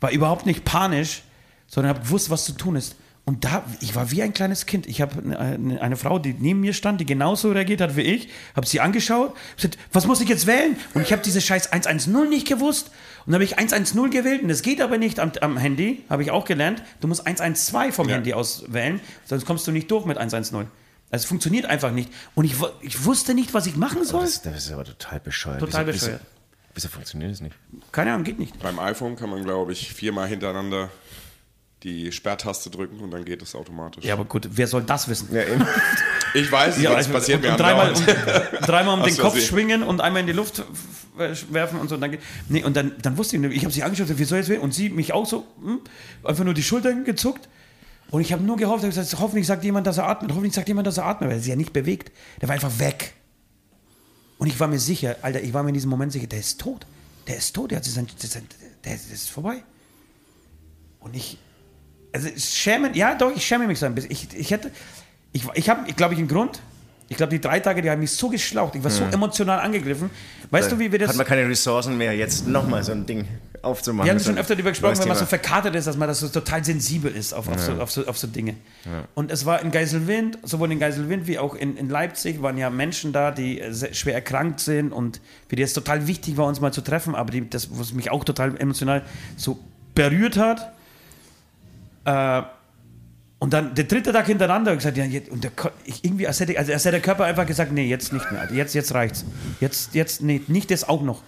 S3: war überhaupt nicht panisch, sondern habe gewusst, was zu tun ist. Und da, ich war wie ein kleines Kind. Ich habe eine, eine Frau, die neben mir stand, die genauso reagiert hat wie ich, habe sie angeschaut, gesagt, was muss ich jetzt wählen? Und ich habe diese scheiß 110 nicht gewusst. Und dann habe ich 110 gewählt und das geht aber nicht am, am Handy, habe ich auch gelernt. Du musst 112 vom Handy aus wählen, sonst kommst du nicht durch mit 110. Also es funktioniert einfach nicht. Und ich, ich wusste nicht, was ich machen soll.
S2: Das, das ist aber total bescheuert.
S3: Total
S2: wieso,
S3: bescheuert.
S2: Wieso, wieso funktioniert das nicht?
S3: Keine Ahnung, geht nicht.
S4: Beim iPhone kann man, glaube ich, viermal hintereinander die Sperrtaste drücken und dann geht es automatisch.
S3: Ja, aber gut, wer soll das wissen?
S2: Ja, eben.
S4: Ich weiß, ja, das
S3: also,
S4: passiert
S3: und,
S4: mir
S3: und dreimal, um, dreimal um den Kopf schwingen und einmal in die Luft werfen und so. Und dann, nee, und dann, dann wusste ich, nicht, ich habe sie angeschaut, wie soll jetzt? Und sie mich auch so, hm, einfach nur die Schultern gezuckt. Und ich habe nur gehofft, ich hab gesagt, hoffentlich sagt jemand, dass er atmet. Hoffentlich sagt jemand, dass er atmet, weil er sich ja nicht bewegt. Der war einfach weg. Und ich war mir sicher, Alter, ich war mir in diesem Moment sicher, der ist tot. Der ist tot, der, hat sein, der ist vorbei. Und ich, also schämen, ja doch, ich schäme mich so ein bisschen. Ich, ich hätte, ich, ich habe, ich glaube ich, einen Grund. Ich glaube, die drei Tage, die haben mich so geschlaucht. Ich war so emotional angegriffen. Weißt du, wie wir das...
S2: Hat man keine Ressourcen mehr, jetzt nochmal so ein Ding aufzumachen.
S3: Wir haben schon öfter darüber gesprochen, wenn man so verkatert ist, dass man das so total sensibel ist auf, auf, so, auf, so, auf so Dinge. Und es war in Geiselwind, sowohl in Geiselwind wie auch in, in Leipzig waren ja Menschen da, die äh, schwer erkrankt sind und für die es total wichtig war, uns mal zu treffen, aber die, das, was mich auch total emotional so berührt hat. Äh, und dann der dritte Tag hintereinander und gesagt, ja, jetzt, und der, ich, irgendwie, als hätte, also als hätte der Körper einfach gesagt, nee, jetzt nicht mehr, Alter, jetzt, jetzt reicht's. Jetzt, jetzt, nee, nicht das auch noch.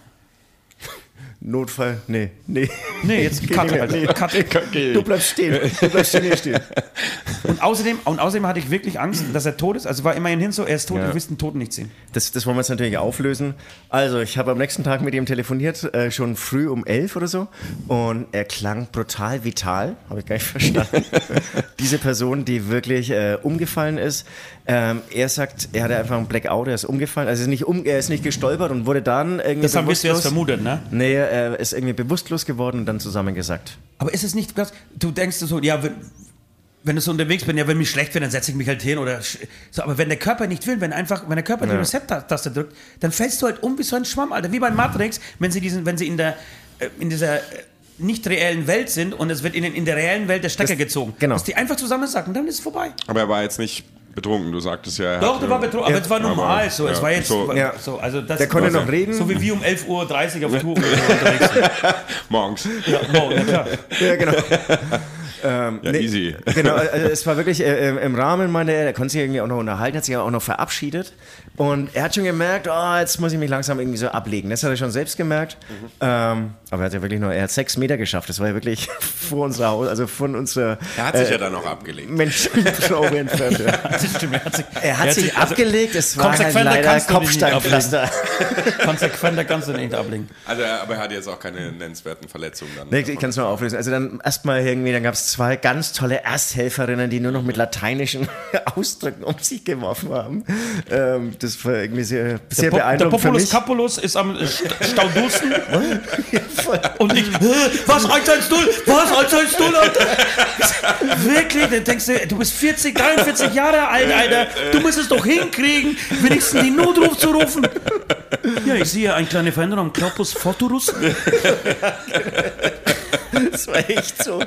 S2: Notfall, nee, nee.
S3: Nee, jetzt
S2: Geht
S3: cut, Alter,
S2: nee.
S3: cut.
S2: Du bleibst stehen. Du bleibst stehen, stehen.
S3: Und außerdem, und außerdem hatte ich wirklich Angst, dass er tot ist. Also war immerhin hin so, er ist tot,
S2: Ja.
S3: wir willst den Toten nicht sehen.
S2: Das, das wollen wir jetzt natürlich auflösen. Also, ich habe am nächsten Tag mit ihm telefoniert, äh, schon früh um elf oder so. Und er klang brutal vital, habe ich gar nicht verstanden. Diese Person, die wirklich äh, umgefallen ist, ähm, er sagt, er hatte einfach einen Blackout, er ist umgefallen. Also, er ist nicht, um, er ist nicht gestolpert und wurde dann irgendwie
S3: Das haben wir zuerst vermutet, ne?
S2: Nee, er ist irgendwie bewusstlos geworden und dann zusammengesackt.
S3: Aber ist es nicht krass? Du denkst so, ja, wenn, wenn du so unterwegs bist, ja, wenn mir schlecht wird, dann setze ich mich halt hin oder so, aber wenn der Körper nicht will, wenn einfach, wenn der Körper die Reset-Taste drückt, dann fällst du halt um wie so ein Schwamm, Alter, wie bei Matrix, wenn sie diesen, wenn sie in der, äh, in dieser äh, nicht reellen Welt sind und es wird ihnen in der reellen Welt der Stecker gezogen.
S2: genau.
S3: Dass die einfach zusammensacken, dann ist es vorbei.
S4: Aber er war jetzt nicht betrunken, du sagtest ja. er
S3: Doch, der war betrunken, aber es war normal
S4: aber-
S3: so. Es
S4: ja,
S3: war jetzt
S4: so-
S2: Ja.
S3: so, also das
S2: Der konnte
S3: so,
S2: noch reden.
S3: So wie wir um 11.30 Uhr auf Tour unterwegs sind.
S4: Morgens.
S3: Ja, morgen, ja klar.
S2: Ja, genau.
S4: Ja, easy.
S2: Genau, also es war wirklich äh, im Rahmen, meinte er, der konnte sich irgendwie auch noch unterhalten, hat sich auch noch verabschiedet. Und er hat schon gemerkt, oh, jetzt muss ich mich langsam irgendwie so ablegen. Das hat er schon selbst gemerkt. Ähm, aber er hat ja wirklich nur, er hat sechs Meter geschafft. Das war ja wirklich vor unserer Haus, also von unserer
S4: Er hat sich ja dann auch abgelegt.
S2: Menschenprobe entfernt. Ja.
S3: Das stimmt, er hat sich,
S2: Er hat sich
S3: also,
S2: abgelegt, es war halt
S3: konsequenter
S2: leider
S3: kannst du dich nicht
S2: Kopfsteinpflaster.
S3: Konsequenter kannst du nicht ablegen.
S4: Also, aber er hat jetzt auch keine nennenswerten Verletzungen dann.
S2: Nee, ich kann es nur auflösen. Also dann erstmal irgendwie, dann gab es zwei ganz tolle Ersthelferinnen, die nur noch mit lateinischen Ausdrücken um sich geworfen haben. Ähm, das war irgendwie sehr, sehr
S3: der
S2: beeindruckend für
S3: Populus. Capulus ist am äh, St- Staudusten und ich, "Hä, was, 110, was, 110, Alter? Wirklich, dann denkst du, du bist 40, 43 Jahre alt, Alter, du musst es doch hinkriegen, wenigstens die Notruf zu rufen. Ja, ich sehe eine kleine Veränderung am Corpus Futurus.
S2: Das war echt so.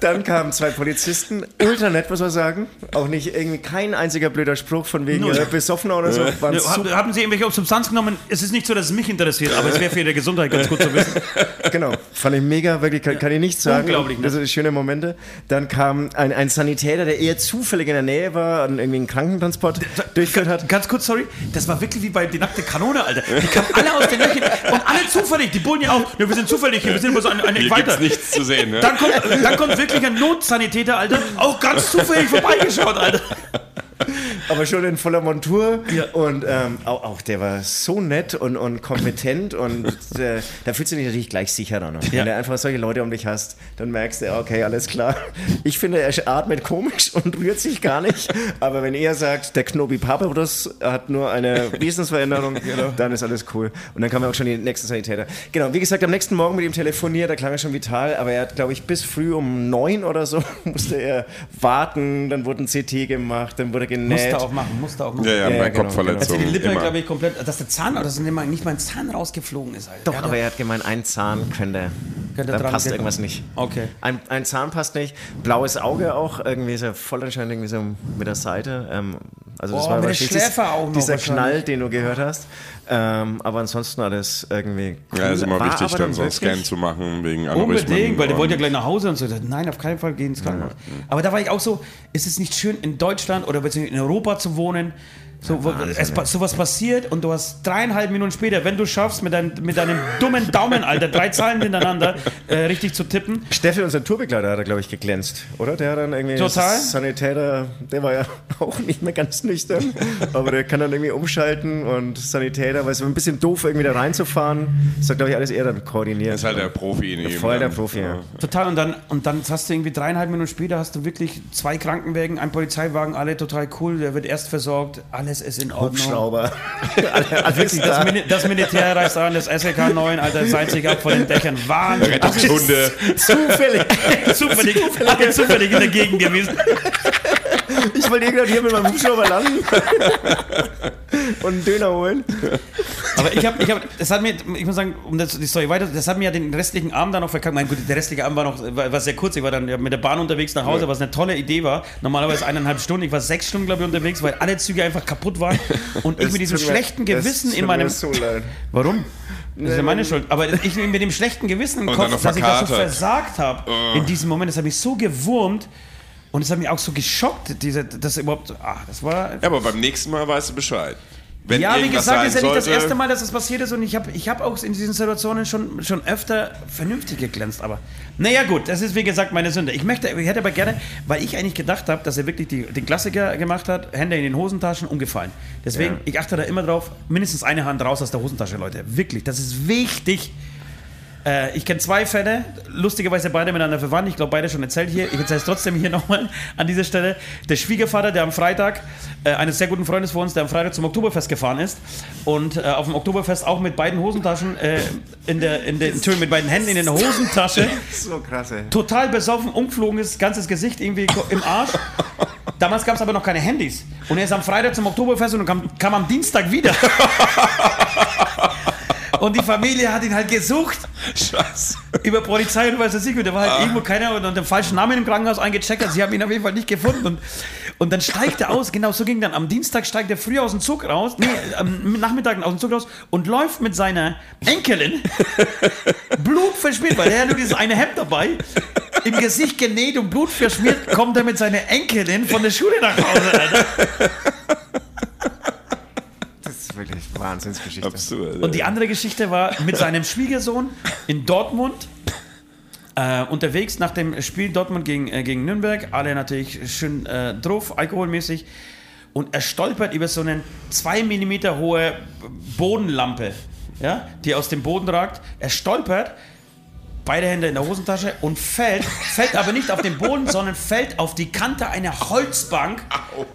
S2: Dann kamen zwei Polizisten, ultra nett, muss man sagen. Auch nicht irgendwie kein einziger blöder Spruch von wegen
S3: Null.
S2: äh, besoffen oder so. Waren
S3: Ja,
S2: super,
S3: haben, haben Sie irgendwelche Substanz genommen? Es ist nicht so, dass es mich interessiert, aber es wäre für Ihre Gesundheit ganz gut zu wissen.
S2: genau, fand ich mega, wirklich, kann, kann ich nichts sagen.
S3: Unglaublich nett.
S2: Das sind schöne Momente. Dann kam ein, ein Sanitäter, der eher zufällig in der Nähe war und irgendwie einen Krankentransport durchgeführt hat.
S3: Ganz kurz, sorry, das war wirklich wie bei Die nackte Kanone, Alter. Die kamen alle aus den Löchern und alle zufällig. Die Bullen ja auch. Ja, wir sind zufällig hier, wir sind immer so ein, ein weiter.
S4: Nichts zu sehen, ne?
S3: Dann kommt, dann kommt wirklich ein Notsanitäter, Alter, auch ganz zufällig vorbeigeschaut, Alter.
S2: Aber schon in voller Montur.
S3: Ja.
S2: Und ähm, auch, auch der war so nett und, und kompetent und äh, da fühlst du dich natürlich gleich sicher dann.
S3: Ja.
S2: Wenn du einfach solche Leute um dich hast, dann merkst du, okay, alles klar. Ich finde, er atmet komisch und rührt sich gar nicht. Aber wenn er sagt, der Knobi Papadus hat nur eine Wesensveränderung, dann ist alles cool. Und dann kamen auch schon die nächsten Sanitäter. Genau, wie gesagt, am nächsten Morgen mit ihm telefoniert, da klang er schon vital, aber er hat, glaube ich, bis früh um neun oder so musste er warten, dann wurde ein CT gemacht, dann wurde genäht.
S3: Musste auch machen, musste auch machen.
S4: Ja, ja,
S2: Ja,
S4: bei
S2: genau,
S4: Kopfverletzungen.
S3: Also die Lippe, glaube ich, komplett, dass der Zahn, dass nicht mal, nicht mal ein Zahn rausgeflogen ist, Alter.
S2: Doch,
S3: Ja,
S2: aber er hat gemeint, ein Zahn könnte.
S3: Könnte
S2: da passt
S3: gehen.
S2: irgendwas nicht.
S3: Okay.
S2: Ein, ein Zahn passt nicht. Blaues Auge auch, irgendwie ist er voll anscheinend irgendwie so mit der Seite. Ähm, also das
S3: Oh,
S2: war
S3: mit der
S2: wahrscheinlich
S3: Schläfer auch noch
S2: dieser. Knall, den du gehört hast. Ähm, aber ansonsten alles irgendwie cool.
S4: Ja, ist immer
S2: War
S4: wichtig, dann so einen Scan zu machen wegen Aneurysmen.
S3: Unbedingt, weil der wollte ja gleich nach Hause und so. Nein, auf keinen Fall gehen ins Krankenhaus. Aber da war ich auch so, ist es nicht schön, in Deutschland oder beziehungsweise in Europa zu wohnen, so, wo, es, sowas passiert und du hast dreieinhalb Minuten später, wenn du schaffst, mit, dein, mit deinem dummen Daumen, Alter, drei Zahlen hintereinander äh, richtig zu tippen.
S2: Steffi, unser Tourbegleiter, hat er, glaube ich, geglänzt, oder? Der hat dann irgendwie.
S3: Total.
S2: Sanitäter, der war ja auch nicht mehr ganz nüchtern, aber der kann dann irgendwie umschalten und Sanitäter, weil es war ein bisschen doof, irgendwie da reinzufahren. Das hat, glaube ich, alles er dann koordiniert.
S4: ist halt der Profi in ihm.
S2: Voll der. Profi, ja.
S3: Total, und dann, und dann hast du irgendwie dreieinhalb Minuten später hast du wirklich zwei Krankenwägen, ein Polizeiwagen, alle total cool, der wird erst versorgt, alles ist in Ordnung.
S2: Hubschrauber.
S3: Das,
S2: da.
S3: Mini das Militär reist an, das SLK 9, Alter, seilt sich ab von den Dächern. Wahnsinn.
S4: Rettungshunde.
S2: Zufällig.
S3: zufällig, alle zufällig in der Gegend gewesen.
S2: Ich wollte irgendwann hier mit meinem Hubschrauber landen und einen Döner holen.
S3: Aber ich habe, ich hab, das hat mir, ich muss sagen, um das, die Story weiter, das hat mir ja den restlichen Abend dann noch verkackt. Mein gut, der restliche Abend war noch, war, war sehr kurz. Ich war dann ja mit der Bahn unterwegs nach Hause, was eine tolle Idee war. Normalerweise eineinhalb Stunden. Ich war sechs Stunden, glaube ich, unterwegs, weil alle Züge einfach kaputt waren. Und ich mit diesem
S2: mir-
S3: schlechten
S2: es
S3: Gewissen in meinem.
S2: Mir so leid.
S3: Warum? Das ist ja meine Schuld. Aber ich mit dem schlechten Gewissen im Kopf, dass ich das so versagt habe in diesem Moment, das hat mich so gewurmt und es hat mich auch so geschockt, diese, das überhaupt, ah, das war...
S4: Ja, aber beim nächsten Mal weißt du Bescheid. Wenn
S3: Ja, wie gesagt, ist ja nicht das erste Mal, dass das passiert ist und ich habe ich hab auch in diesen Situationen schon, schon öfter vernünftig geglänzt, aber naja gut, das ist wie gesagt meine Sünde. Ich möchte, ich hätte aber gerne, weil ich eigentlich gedacht habe, dass er wirklich die, den Klassiker gemacht hat, Hände in den Hosentaschen, umgefallen. Deswegen,
S2: Ja.
S3: ich achte da immer drauf, mindestens eine Hand raus aus der Hosentasche, Leute. Wirklich, das ist wichtig. Äh, ich kenne zwei Fälle, lustigerweise beide miteinander verwandt. Ich glaube, beide schon erzählt hier. Ich erzähle es trotzdem hier nochmal an dieser Stelle. Der Schwiegervater, der am Freitag, äh, eines sehr guten Freundes von uns, der am Freitag zum Oktoberfest gefahren ist und äh, auf dem Oktoberfest auch mit beiden Hosentaschen, äh, in der, in der, Entschuldigung, mit beiden Händen in der Hosentasche,
S2: So krass, ey.
S3: total besoffen, umgeflogen ist, ganzes Gesicht irgendwie im Arsch. Damals gab es aber noch keine Handys. Und er ist am Freitag zum Oktoberfest und kam, kam am Dienstag wieder. Und die Familie hat ihn halt gesucht
S4: Scheiße.
S3: über Polizei und weiß was ich, und da war halt irgendwo keiner und, den falschen Namen im Krankenhaus eingecheckt. Sie haben ihn auf jeden Fall nicht gefunden. Und, und dann steigt er aus, genau so ging dann. Am Dienstag steigt er früh aus dem Zug raus, nee, am Nachmittag aus dem Zug raus und läuft mit seiner Enkelin blutverschmiert, weil er hat nur dieses eine Hemd dabei, im Gesicht genäht und blutverschmiert, kommt er mit seiner Enkelin von der Schule nach Hause, Alter.
S2: Das ist wirklich Wahnsinnsgeschichte.
S4: Absurd.
S3: Und die andere Geschichte war mit seinem Schwiegersohn in Dortmund. Äh, unterwegs nach dem Spiel Dortmund gegen, äh, gegen Nürnberg, alle natürlich schön äh, drauf, alkoholmäßig. Und er stolpert über so eine 2 mm hohe Bodenlampe, ja, die aus dem Boden ragt. Er stolpert, beide Hände in der Hosentasche und fällt, fällt aber nicht auf den Boden, sondern fällt auf die Kante einer Holzbank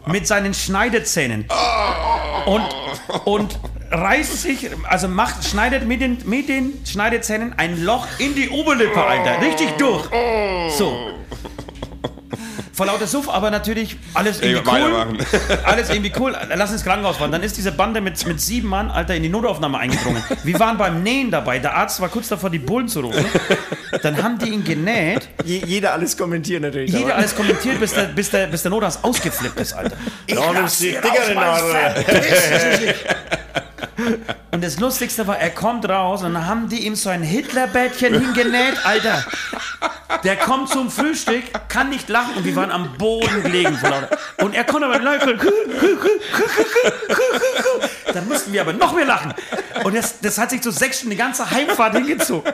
S3: mit seinen Schneidezähnen. Und, und reißt sich, also macht, schneidet mit den, mit den Schneidezähnen ein Loch in die Oberlippe, Alter. Richtig durch. So. Vor lauter Suff, aber natürlich alles irgendwie cool. Alles irgendwie cool. Lass ins Krankenhaus fahren. Dann ist diese Bande mit, mit sieben Mann, Alter, in die Notaufnahme eingedrungen. Wir waren beim Nähen dabei. Der Arzt war kurz davor, die Bullen zu rufen. Dann haben die ihn genäht.
S2: Je, jeder alles kommentiert natürlich.
S3: Jeder
S2: aber-
S3: alles kommentiert, bis der, bis der, bis der Notarzt ausgeflippt ist, Alter. Ich lass
S2: dickere
S3: raus,
S2: Nadel.
S3: Mann. Und das Lustigste war, er kommt raus und dann haben die ihm so ein Hitlerbettchen hingenäht, Alter. Der kommt zum Frühstück, kann nicht lachen und wir waren am Boden gelegen. Und er konnte aber lachen. Dann mussten wir aber noch mehr lachen. Und das, das hat sich so sechs Stunden die ganze Heimfahrt hingezogen.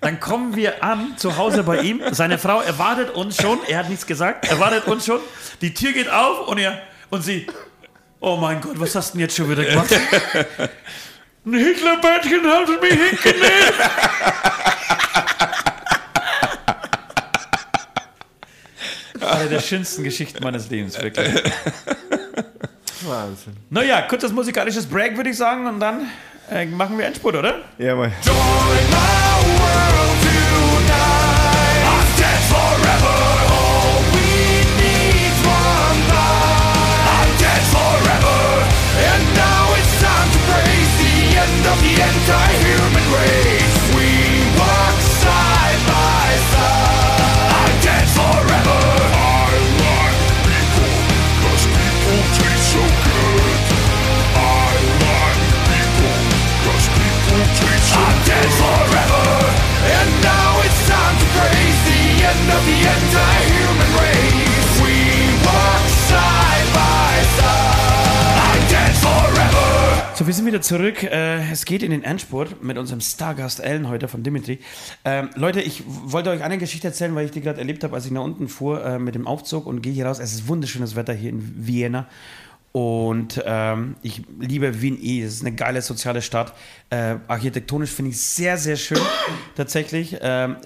S3: Dann kommen wir an, zu Hause bei ihm. Seine Frau erwartet uns schon. Er hat nichts gesagt. Erwartet uns schon. Die Tür geht auf und er und sie. Oh mein Gott, was hast du denn jetzt schon wieder gemacht? Ein Hitlerbärtchen haben sie mir hingenäht. Eine der schönsten Geschichten meines Lebens, wirklich.
S2: Wahnsinn.
S3: Naja, kurzes musikalisches Break, würde ich sagen, und dann äh, machen wir Endspurt, oder?
S2: Jawohl.
S1: Join my world anti-human race.
S3: So, wir sind wieder zurück. Äh, es geht in den Endspurt mit unserem Stargast Ellen heute von Dimitri. Ähm, Leute, ich wollte euch eine Geschichte erzählen, weil ich die gerade erlebt habe, als ich nach unten fuhr äh, mit dem Aufzug und gehe hier raus. Es ist wunderschönes Wetter hier in Vienna. Und ähm, ich liebe Wien eh. Es ist eine geile soziale Stadt. Äh, architektonisch finde ich sehr, sehr schön. tatsächlich. Ähm,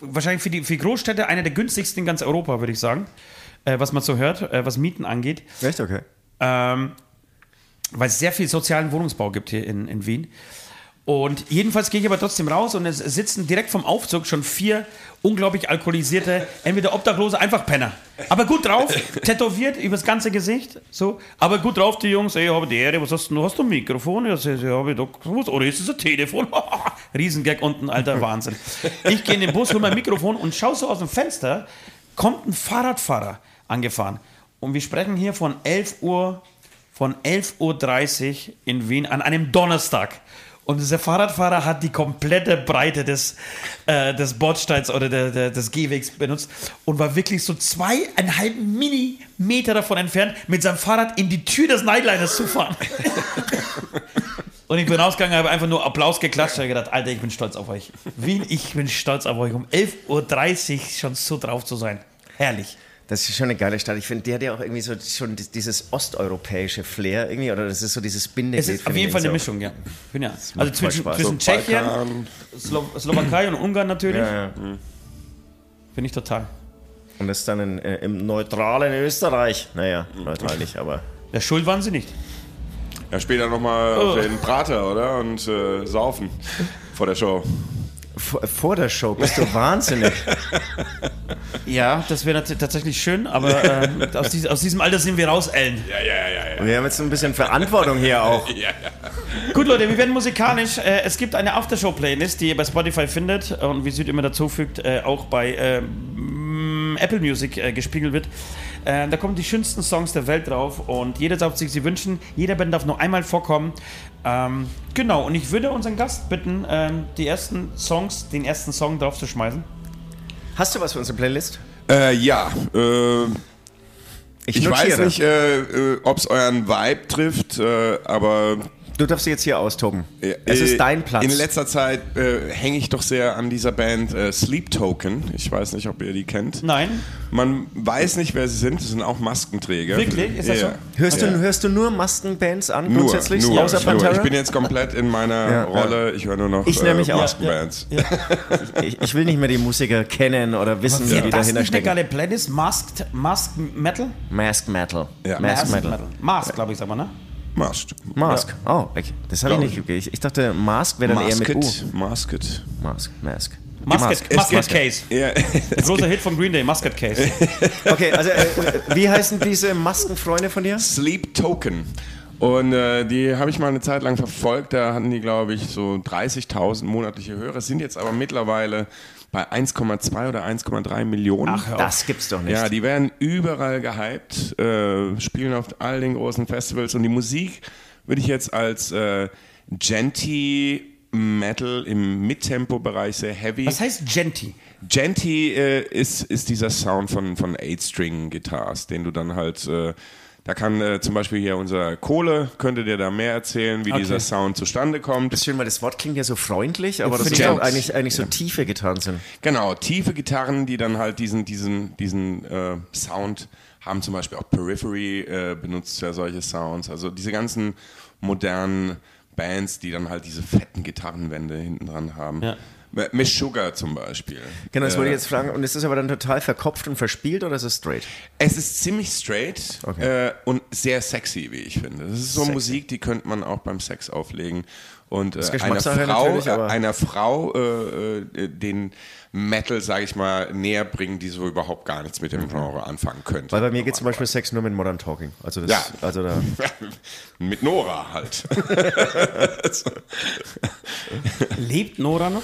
S3: wahrscheinlich für die, für Großstädte eine der günstigsten in ganz Europa, würde ich sagen. Äh, was man so hört, was Mieten angeht.
S2: Echt okay.
S3: Ähm, weil es sehr viel sozialen Wohnungsbau gibt hier in, in Wien. Und jedenfalls gehe ich aber trotzdem raus und es sitzen direkt vom Aufzug schon vier unglaublich alkoholisierte, entweder Obdachlose, einfach Penner. Aber gut drauf, tätowiert übers ganze Gesicht, so. Aber gut drauf, die Jungs, ey, ich habe die Ehre, was hast du, hast du ein Mikrofon? Ja, habe ich doch, was, oder ist es ein Telefon? Riesengag unten, alter Wahnsinn. Ich gehe in den Bus, hole mein Mikrofon und schaue so aus dem Fenster, kommt ein Fahrradfahrer angefahren. Und wir sprechen hier von 11 Uhr, von 11.30 Uhr in Wien an einem Donnerstag. Und dieser Fahrradfahrer hat die komplette Breite des, äh, des Bordsteins oder der, der, des Gehwegs benutzt und war wirklich so zweieinhalb Millimeter davon entfernt, mit seinem Fahrrad in die Tür des Nightliners zu fahren. Und ich bin rausgegangen, habe einfach nur Applaus geklatscht und gedacht, Alter, ich bin stolz auf euch. Wien, ich bin stolz auf euch, um 11.30 Uhr schon so drauf zu sein. Herrlich.
S2: Das ist schon eine geile Stadt. Ich finde, der hat ja auch irgendwie so schon di- dieses osteuropäische Flair irgendwie, oder das ist so dieses Bindeglied.
S3: Es ist auf
S2: finde
S3: jeden Fall eine
S2: so.
S3: Mischung, ja. Bin ja. Also zwischen, zwischen
S4: So
S3: Tschechien,
S4: Balkan.
S3: Slo Slowakei und Ungarn natürlich.
S2: Ja, ja.
S3: Bin ich total.
S2: Und das dann in, äh, im neutralen Österreich. Naja, neutral nicht, aber.
S3: Ja, schuld waren sie nicht.
S4: Ja, später nochmal
S3: Oh.
S4: auf den Prater, oder? Und äh, saufen vor der Show.
S2: Vor, vor der Show bist du wahnsinnig.
S3: Ja, das wäre tatsächlich schön, aber äh, aus, dies, aus diesem Alter sind wir raus, Ellen.
S4: Ja, ja, ja, ja.
S2: Wir haben jetzt ein bisschen Verantwortung hier auch.
S3: Gut, Leute, wir werden musikalisch. Äh, es gibt eine Aftershow-Playlist, die ihr bei Spotify findet und wie Süd immer dazu fügt, äh, auch bei ähm, Apple Music äh, gespiegelt wird. Äh, da kommen die schönsten Songs der Welt drauf und jeder darf sich sie wünschen. Jeder Band darf nur einmal vorkommen. Ähm, genau, und ich würde unseren Gast bitten, ähm, die ersten Songs, den ersten Song draufzuschmeißen.
S2: Hast du was für unsere Playlist?
S4: Äh, ja, äh, ich weiß
S2: notiere.
S4: nicht, äh, äh, ob es euren Vibe trifft, äh, aber
S2: Du darfst jetzt hier austoben.
S4: äh,
S2: es ist
S4: äh,
S2: dein Platz.
S4: In letzter Zeit äh, hänge ich doch sehr an dieser Band äh, Sleep Token. Ich weiß nicht, ob ihr die kennt.
S3: Nein.
S4: Man weiß nicht, wer sie sind. Das sind auch Maskenträger.
S3: Wirklich? Ist das
S4: ja.
S3: so?
S2: hörst,
S4: Ja.
S2: du, hörst du nur Maskenbands an,
S4: Nur,
S2: grundsätzlich?
S4: nur,
S2: außer
S4: nur.
S2: Pantera?
S4: Ich bin jetzt komplett in meiner
S2: Ja,
S4: Rolle. Ich höre nur noch
S2: Ich nämlich auch.
S4: Maskenbands.
S2: ich, ich will nicht mehr die Musiker kennen oder wissen, wie
S3: Ist
S2: die
S3: das
S2: dahinter
S3: nicht eine
S2: stecken.
S3: geile Playlist? Masked, Masked Metal?
S2: Mask Metal.
S4: Ja.
S2: Mask Metal.
S3: Mask, glaube ich, sag mal, ne?
S4: Masked.
S2: Mask. Oh, okay. das habe ich nicht. Okay. Ich, ich dachte, Mask wäre dann eher mit U.
S4: Masked. Masked.
S2: Mask. Mask.
S3: Musket,
S2: Mask.
S3: Musket Case.
S4: Ja,
S3: Großer Hit von Green Day, Musket Case.
S2: Okay, also äh, wie heißen diese Maskenfreunde von dir?
S4: Sleep Token. Und äh, die habe ich mal eine Zeit lang verfolgt. Da hatten die, glaube ich, so 30.000 monatliche Hörer. Sind jetzt aber mittlerweile bei 1,2 oder 1,3 Millionen.
S3: Ach, hör auf.
S2: Das gibt's doch nicht.
S4: Ja, die werden überall gehypt, äh, spielen auf all den großen Festivals und die Musik würde ich jetzt als äh, Genty Metal im Mittempo-Bereich sehr heavy.
S3: Was heißt Genty?
S4: Genty äh, ist, ist dieser Sound von, von Eight-String-Guitars, den du dann halt, äh, da kann äh, zum Beispiel hier unser Kohle, könnte dir da mehr erzählen, wie
S3: Okay.
S4: dieser Sound zustande kommt.
S2: Das ist schön, weil das Wort klingt ja so freundlich, aber das doch
S3: auch.
S2: eigentlich, eigentlich so tiefe Gitarren sind.
S4: Genau, tiefe Gitarren, die dann halt diesen, diesen, diesen äh, Sound haben. Zum Beispiel auch Periphery äh, benutzt ja solche Sounds. Also diese ganzen modernen Bands, die dann halt diese fetten Gitarrenwände hinten dran haben.
S3: Ja.
S4: Miss Sugar zum Beispiel.
S2: Genau, das wollte ich
S4: Äh,
S2: jetzt fragen. Und ist das aber dann total verkopft und verspielt oder ist es straight?
S4: Es ist ziemlich straight
S2: Okay.
S4: äh, und sehr sexy, wie ich finde. Das ist so
S2: Sexy.
S4: Musik, die könnte man auch beim Sex auflegen. Und äh, einer
S2: Geschmackssache
S4: Frau,
S2: natürlich,
S4: äh, einer Frau äh, äh, den Metal, sage ich mal, näher bringen, die so überhaupt gar nichts mit dem Genre anfangen könnte.
S2: Weil bei mir geht zum Beispiel Sex nur mit Modern Talking. Also das,
S4: Ja.
S2: also da.
S4: mit Nora halt.
S3: Lebt Nora noch?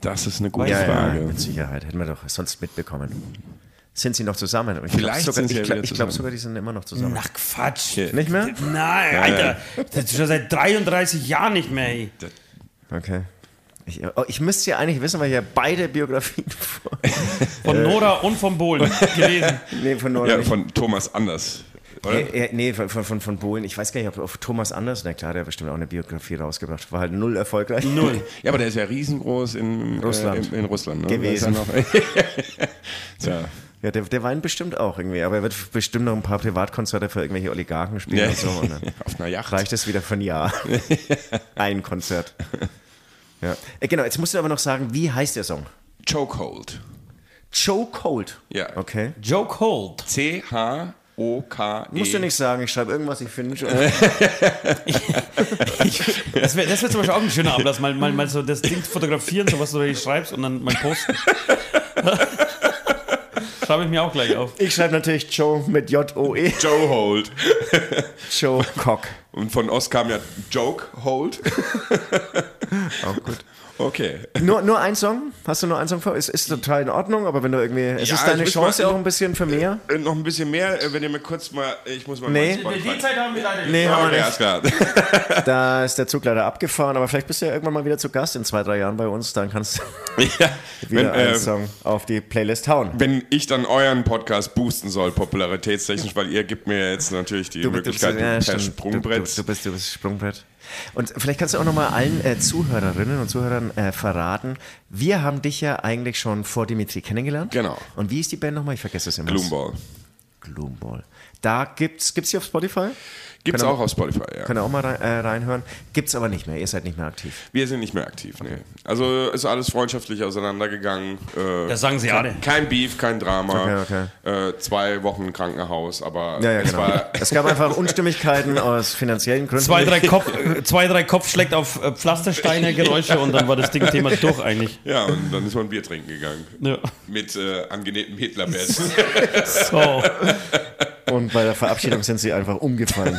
S4: Das ist eine gute
S2: Ja, ja,
S4: Frage.
S2: mit Sicherheit. Hätten wir doch sonst mitbekommen. Sind sie noch zusammen? Ich
S4: Vielleicht
S2: glaub sogar,
S4: sind sie
S2: ich
S4: ja
S2: glaub, ich glaube sogar, die sind immer noch zusammen.
S3: Ach Quatsch.
S2: Nicht mehr?
S3: Nein, Alter. Das ist schon seit 33 Jahren nicht mehr. Ey.
S2: Okay. Ich, oh, ich müsste ja eigentlich wissen, weil ich ja beide Biografien vor.
S3: Von Nora und von Bohlen gelesen.
S2: nee, von Nora
S4: Ja,
S2: nicht.
S4: von Thomas Anders. Oder?
S2: Ja, ja, nee, von, von, von, Bohlen. Ich weiß gar nicht, ob auf Thomas Anders, na klar, der hat bestimmt auch eine Biografie rausgebracht. War halt null erfolgreich.
S3: Null.
S4: Ja, aber der ist ja riesengroß in
S2: Russland.
S4: Äh, in, in Russland. Ne?
S2: Gewesen.
S4: Tja.
S2: Ja, der, der weint bestimmt auch irgendwie, aber er wird bestimmt noch ein paar Privatkonzerte für irgendwelche Oligarchen spielen
S4: Ja.
S2: und so. Und dann
S4: Auf einer Yacht.
S2: reicht es wieder für ein Jahr. ein Konzert. Ja. Äh, Genau, jetzt musst du aber noch sagen, wie heißt der Song?
S4: Chokehold.
S2: Joe Cold.
S4: Ja.
S2: Okay.
S3: Joe Cold.
S4: C-H-O-K-E.
S2: Musst du nicht sagen, ich schreibe irgendwas, ich finde schon.
S3: Das wäre wär zum Beispiel auch ein schöner Ablass. Mal, mal, mal so das Ding fotografieren, so was du da schreibst und dann mal posten. Schreibe ich mir auch gleich auf.
S2: Ich schreibe natürlich Joe mit J-O-E.
S4: Joe Hold.
S2: Joe Cock.
S4: Und von Ost kam ja Joke Hold.
S2: Auch gut.
S4: Okay.
S2: Nur, nur ein Song? Hast du nur einen Song vor? Ist, ist total in Ordnung, aber wenn du irgendwie. Es
S4: Ja,
S2: ist deine Chance
S4: mal-
S2: auch ein bisschen für mehr.
S4: Äh, noch ein bisschen mehr, äh, wenn ihr mir kurz mal. Ich muss mal.
S2: Nee.
S4: Spotify-
S3: Zeit haben wir leider nicht.
S2: Nee, haben wir nicht.
S4: klar.
S2: Da ist der Zug leider abgefahren, aber vielleicht bist du ja irgendwann mal wieder zu Gast in zwei, drei Jahren bei uns. Dann kannst du
S4: ja,
S2: wieder
S4: wenn,
S2: einen
S4: äh,
S2: Song auf die Playlist hauen.
S4: wenn ich dann euren Podcast boosten soll, popularitätstechnisch, weil ihr gibt mir jetzt natürlich die
S2: Du- du-
S4: Möglichkeit,
S2: ja,
S4: per
S2: stimmt.
S4: Sprungbrett jetzt.
S2: Du bist, du bist Sprungbrett. Und vielleicht kannst du auch nochmal allen äh, Zuhörerinnen und Zuhörern äh, verraten, wir haben dich ja eigentlich schon vor Dimitri kennengelernt.
S4: Genau.
S2: Und wie ist die Band nochmal? Ich vergesse es immer.
S4: Gloomball.
S2: Gloomball. Da gibt's, gibt's die auf Spotify?
S4: Gibt's
S2: Können
S4: auch auf Spotify, ja.
S2: Könnt ihr auch mal rein, äh, reinhören. Gibt's aber nicht mehr, ihr seid nicht mehr aktiv.
S4: Wir sind nicht mehr aktiv, nee. Also ist alles freundschaftlich auseinandergegangen. Äh,
S3: Das sagen sie alle.
S4: Kein Beef, kein Drama.
S2: Okay,
S4: Äh, zwei Wochen Krankenhaus, aber
S2: Ja, ja,
S4: es
S2: genau.
S4: war
S2: Es gab einfach Unstimmigkeiten aus finanziellen Gründen.
S3: Zwei, drei, Kopf, äh, zwei, drei Kopfschlägt auf äh, Pflastersteine, Geräusche und dann war das Ding Thema durch eigentlich.
S4: Ja, und dann ist man ein Bier trinken gegangen.
S3: Ja.
S4: Mit äh, angenehmem Hitlerbett.
S3: So.
S2: Und bei der Verabschiedung sind sie einfach umgefallen.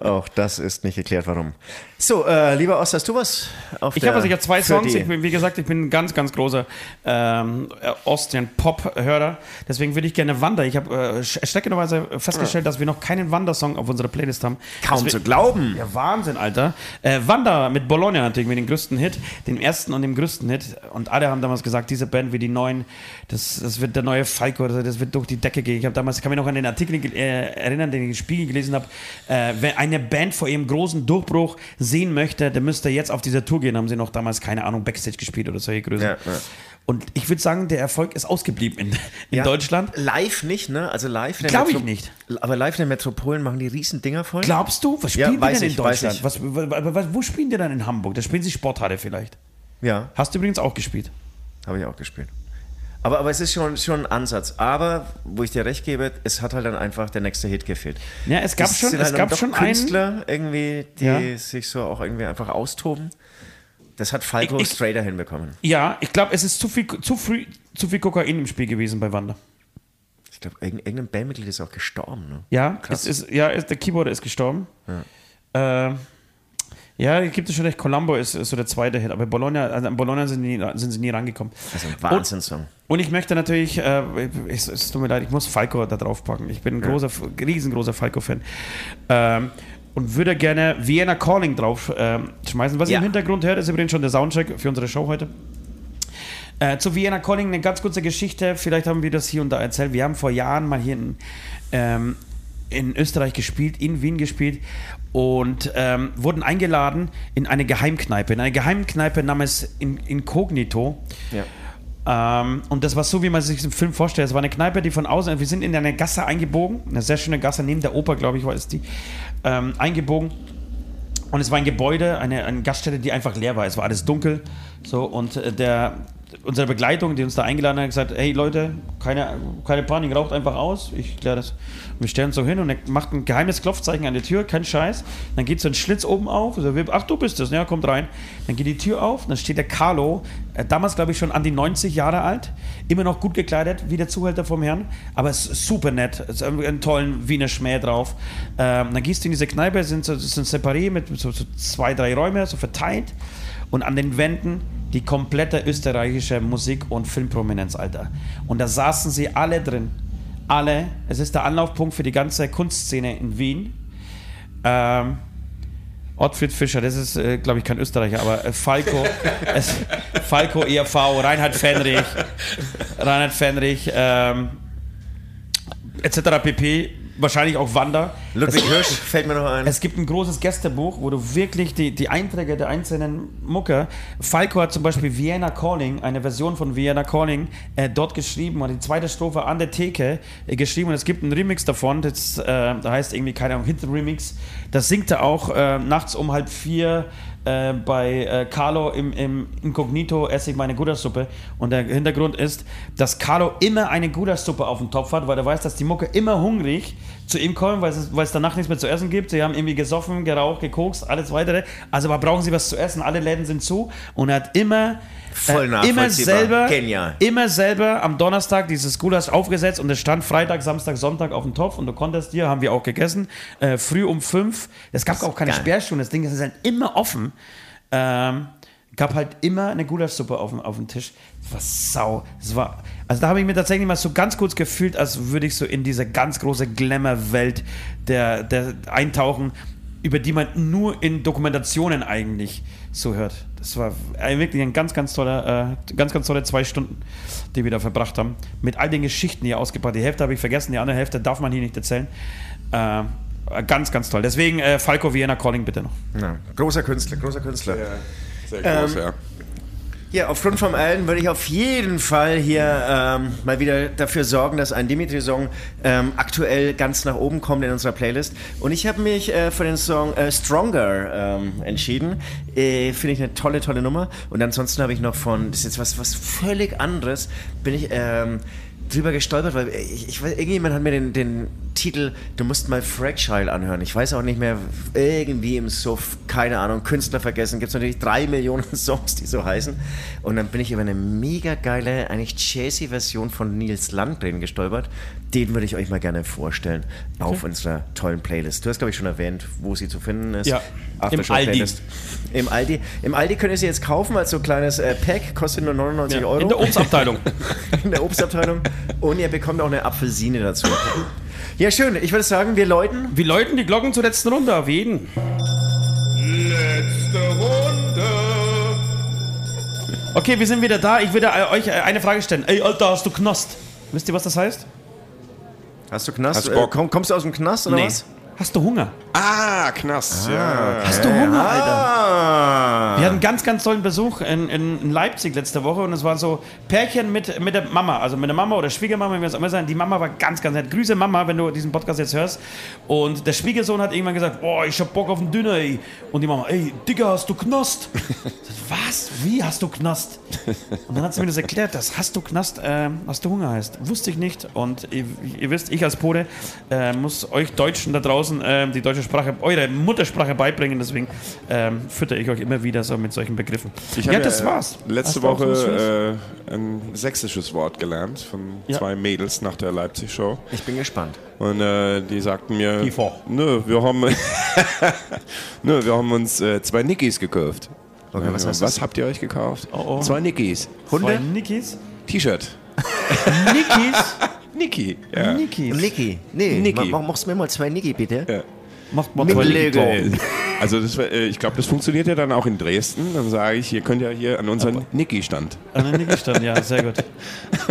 S2: Auch das ist nicht geklärt, warum. So, äh, lieber Ost, hast du was auf
S3: Ich habe also, ich hab zwei Songs. Ich bin, wie gesagt, ich bin ein ganz, ganz großer ähm, Austrian-Pop-Hörer. Deswegen würde ich gerne Wander. Ich habe äh, erschreckenderweise festgestellt, dass wir noch keinen Wander-Song auf unserer Playlist haben.
S2: Kaum
S3: Deswegen-
S2: zu glauben.
S3: Ja, Wahnsinn, Alter. Äh, Wander mit Bologna natürlich, mit dem größten Hit, dem ersten und dem größten Hit. Und alle haben damals gesagt, diese Band wie die neuen, das, das wird der neue Falco, das, das wird durch die Decke gehen. Ich habe damals, ich kann mich noch an den Artikel äh, erinnern, den ich im Spiegel gelesen habe. Äh, wenn eine Band vor ihrem großen Durchbruch sehen möchte, dann müsste jetzt auf dieser Tour gehen. Haben sie noch damals, keine Ahnung, Backstage gespielt oder solche Größen.
S2: Ja, ja.
S3: Und ich würde sagen, der Erfolg ist ausgeblieben in, in
S2: Ja,
S3: Deutschland.
S2: Live nicht, ne? Also live. in der
S3: Glaub ich nicht.
S2: Aber live in den Metropolen machen die riesen Dinger voll.
S3: Glaubst du? Was
S2: Ja,
S3: spielen die
S2: weiß
S3: denn in
S2: ich,
S3: Deutschland? was, was, wo spielen die dann in Hamburg? Da spielen sie Sporthalle vielleicht.
S2: Ja,
S3: Hast du übrigens auch gespielt.
S2: habe ich auch gespielt. Aber, aber es ist schon, schon ein Ansatz. Aber, wo ich dir recht gebe, es hat halt dann einfach der nächste Hit gefehlt.
S3: Ja, es gab
S2: Es
S3: schon,
S2: sind
S3: es
S2: halt
S3: gab schon einen.
S2: Künstler irgendwie, die
S3: Ja.
S2: sich so auch irgendwie einfach austoben. Das hat Falco
S3: Ich- ich-
S2: straighter hinbekommen.
S3: Ja, ich glaube, es ist zu viel, zu früh, zu viel Kokain im Spiel gewesen bei Wander.
S2: Ich glaube, irgendein Bandmitglied ist auch gestorben. Ne?
S3: Ja,
S2: Krass.
S3: es ist, ja, es, der Keyboarder ist gestorben. Ja, äh, ja gibt es schon recht. Columbo ist, ist so der zweite Hit, aber Bologna, also an Bologna sind, nie, sind sie nie rangekommen.
S2: Das ist ein Wahnsinnssong.
S3: Und ich möchte natürlich, äh, es, es tut mir leid, ich muss Falco da drauf packen. Ich bin ein großer, riesengroßer Falco-Fan. Ähm, und würde gerne Vienna Calling drauf ähm, schmeißen. Was
S2: Ja.
S3: ihr im Hintergrund hört, ist übrigens schon der Soundtrack für unsere Show heute. Äh, zu Vienna Calling eine ganz kurze Geschichte. Vielleicht haben wir das hier und da erzählt. Wir haben vor Jahren mal hier in, ähm, in Österreich gespielt, in Wien gespielt und ähm, wurden eingeladen in eine Geheimkneipe. In eine Geheimkneipe namens In Incognito.
S2: Ja.
S3: Ähm, und das war so, wie man sich im Film vorstellt. Es war eine Kneipe, die von außen, wir sind in eine Gasse eingebogen, eine sehr schöne Gasse, neben der Oper, glaube ich, war es die, ähm, eingebogen. Und es war ein Gebäude, eine, eine Gaststätte, die einfach leer war. Es war alles dunkel. So, und äh, der, unsere Begleitung, die uns da eingeladen hat, gesagt: Hey Leute, keine, keine Panik, raucht einfach aus. Ich kläre das. Und wir stellen uns so hin und er macht ein geheimes Klopfzeichen an die Tür, kein Scheiß. Dann geht so ein Schlitz oben auf. Also ach, du bist es, ja, kommt rein. Dann geht die Tür auf, dann steht der Carlo, äh, damals glaube ich schon an die 90 Jahre alt, immer noch gut gekleidet, wie der Zuhälter vom Herrn, aber es ist super nett, es ist einen tollen Wiener Schmäh drauf. Ähm, dann gehst du in diese Kneipe, sind sind separé mit so, so zwei, drei Räume, so verteilt und an den Wänden die komplette österreichische Musik- und Filmprominenz, Alter. Und da saßen sie alle drin. Alle. Es ist der Anlaufpunkt für die ganze Kunstszene in Wien. Ähm, Ottfried Fischer, das ist, äh, glaube ich, kein Österreicher, aber äh, Falco, es, Falco ERV, Reinhard Fenrich, Reinhard Fenrich, ähm, etc. pp. Wahrscheinlich auch Wander.
S2: Ludwig
S3: Es-
S2: Hirsch fällt mir noch ein.
S3: es gibt ein großes Gästebuch, wo du wirklich die, die Einträge der einzelnen Mucke. Falco hat zum Beispiel Vienna Calling, eine Version von Vienna Calling, äh, dort geschrieben und die zweite Strophe an der Theke äh, geschrieben. Und es gibt einen Remix davon, das, äh, da heißt irgendwie, keine Ahnung, Hit Remix. Das singt er auch äh, nachts um halb vier äh, bei äh, Carlo im, im Inkognito esse ich meine Gouda-Suppe. Und der Hintergrund ist, dass Carlo immer eine Gouda-Suppe auf dem Topf hat, weil er weiß, dass die Mucke immer hungrig zu ihm kommen, weil es, weil es danach nichts mehr zu essen gibt. Sie haben irgendwie gesoffen, geraucht, gekokst, alles weitere. Also aber brauchen sie was zu essen. Alle Läden sind zu. Und er hat immer, äh, immer selber,
S2: Genial.
S3: immer selber am Donnerstag dieses Gulasch aufgesetzt und es stand Freitag, Samstag, Sonntag auf dem Topf und du konntest dir, haben wir auch gegessen, äh, früh um fünf. Es gab auch keine
S2: geil.
S3: Sperrstunde. Das Ding ist halt immer offen. Ähm, gab halt immer eine Gulaschsuppe auf dem, auf dem Tisch. Das war sau. Das war, also da habe ich mir tatsächlich mal so ganz kurz gefühlt, als würde ich so in diese ganz große Glamour-Welt der, der eintauchen, über die man nur in Dokumentationen eigentlich so hört. Das war wirklich ein ganz, ganz toller, äh, ganz, ganz tolle zwei Stunden, die wir da verbracht haben. Mit all den Geschichten, die er ausgepackt Die Hälfte habe ich vergessen, die andere Hälfte darf man hier nicht erzählen. Äh, Ganz, ganz toll. Deswegen äh, Falco Vienna Calling bitte noch.
S2: Ja, großer Künstler, großer Künstler.
S4: Sehr groß, ja.
S2: Ja, aufgrund vom Allen würde ich auf jeden Fall hier ähm, mal wieder dafür sorgen, dass ein Dimitri-Song ähm, aktuell ganz nach oben kommt in unserer Playlist. Und ich habe mich äh, für den Song äh, Stronger ähm, entschieden. Äh, Finde ich eine tolle, tolle Nummer. Und ansonsten habe ich noch von, das ist jetzt was, was völlig anderes, bin ich ähm, drüber gestolpert, weil ich, ich weiß, irgendjemand hat mir den, den Titel Du musst mal Fragile anhören. Ich weiß auch nicht mehr, irgendwie im Suff, keine Ahnung, Künstler vergessen. Gibt es natürlich drei Millionen Songs, die so heißen. Und dann bin ich über eine mega geile, eigentlich jazzy Version von Nils Landgren gestolpert. Den würde ich euch mal gerne vorstellen auf unserer tollen Playlist. Du hast, glaube ich, schon erwähnt, wo sie zu finden ist.
S3: Ja, im
S2: Aftershow-Playlist. Im Aldi. Im Aldi könnt ihr sie jetzt kaufen als so kleines äh, Pack, kostet nur 99 Euro.
S3: In der Obstabteilung.
S2: in der Obstabteilung. Und ihr bekommt auch eine Apfelsine dazu. Ja, schön. Ich würde sagen, wir läuten.
S3: Wir läuten die Glocken zur letzten Runde auf jeden.
S1: Letzte Runde.
S3: Okay, wir sind wieder da. Ich würde äh, euch äh, eine Frage stellen. Ey, Alter, hast du Knast? Wisst ihr, was das heißt?
S2: Hast du Knast?
S4: Hast du Bock?
S2: Äh, komm, kommst du aus dem Knast oder was?
S3: Hast du Hunger?
S4: Ah, Knast, ja.
S3: Hast du Hunger, Alter?
S2: Ah.
S3: Wir hatten ganz, ganz tollen Besuch in, in, Leipzig letzte Woche und es war so Pärchen mit, mit der Mama, also mit der Mama oder Schwiegermama, wie wir es auch immer sagen. Die Mama war ganz, ganz nett. Grüße Mama, wenn du diesen Podcast jetzt hörst. Und der Schwiegersohn hat irgendwann gesagt, boah, ich hab Bock auf einen Döner, ey. Und die Mama, ey, Digga, hast du Knast? Was? Wie hast du Knast? Und dann hat sie mir das erklärt, dass hast du Knast, äh, hast du Hunger heißt. Wusste ich nicht. Und ihr, ihr wisst, ich als Pole äh, muss euch Deutschen da draußen äh, die deutsche Sprache, eure Muttersprache beibringen. Deswegen ähm, fütter ich euch immer wieder so mit solchen Begriffen.
S4: Ich
S3: ja, das
S4: äh,
S3: war's.
S4: letzte
S3: Hast was?
S4: Woche äh, ein sächsisches Wort gelernt von
S3: Ja.
S4: zwei Mädels nach der Leipzig-Show.
S2: Ich bin gespannt.
S4: Und äh, die sagten mir, nö, wir haben, nö, wir haben uns äh, zwei Nickys gekauft.
S2: Okay, was heißt
S4: was
S2: das?
S4: habt ihr euch gekauft?
S3: oh.
S4: Zwei Nickys.
S3: Zwei
S2: Hunde?
S3: Nickys.
S4: T-Shirt.
S3: Nickys.
S4: Niki. Ja.
S3: Nickys.
S2: Niki. Nee,
S4: Niki.
S2: Mach, machst mir mal zwei Niki, bitte.
S4: Ja.
S3: Macht mal
S2: Mit Lego.
S4: Also das, äh, ich glaube, das funktioniert ja dann auch in Dresden. Dann sage ich, ihr könnt ja hier an unseren Niki-Stand.
S3: An der Nicki stand, ja, sehr gut.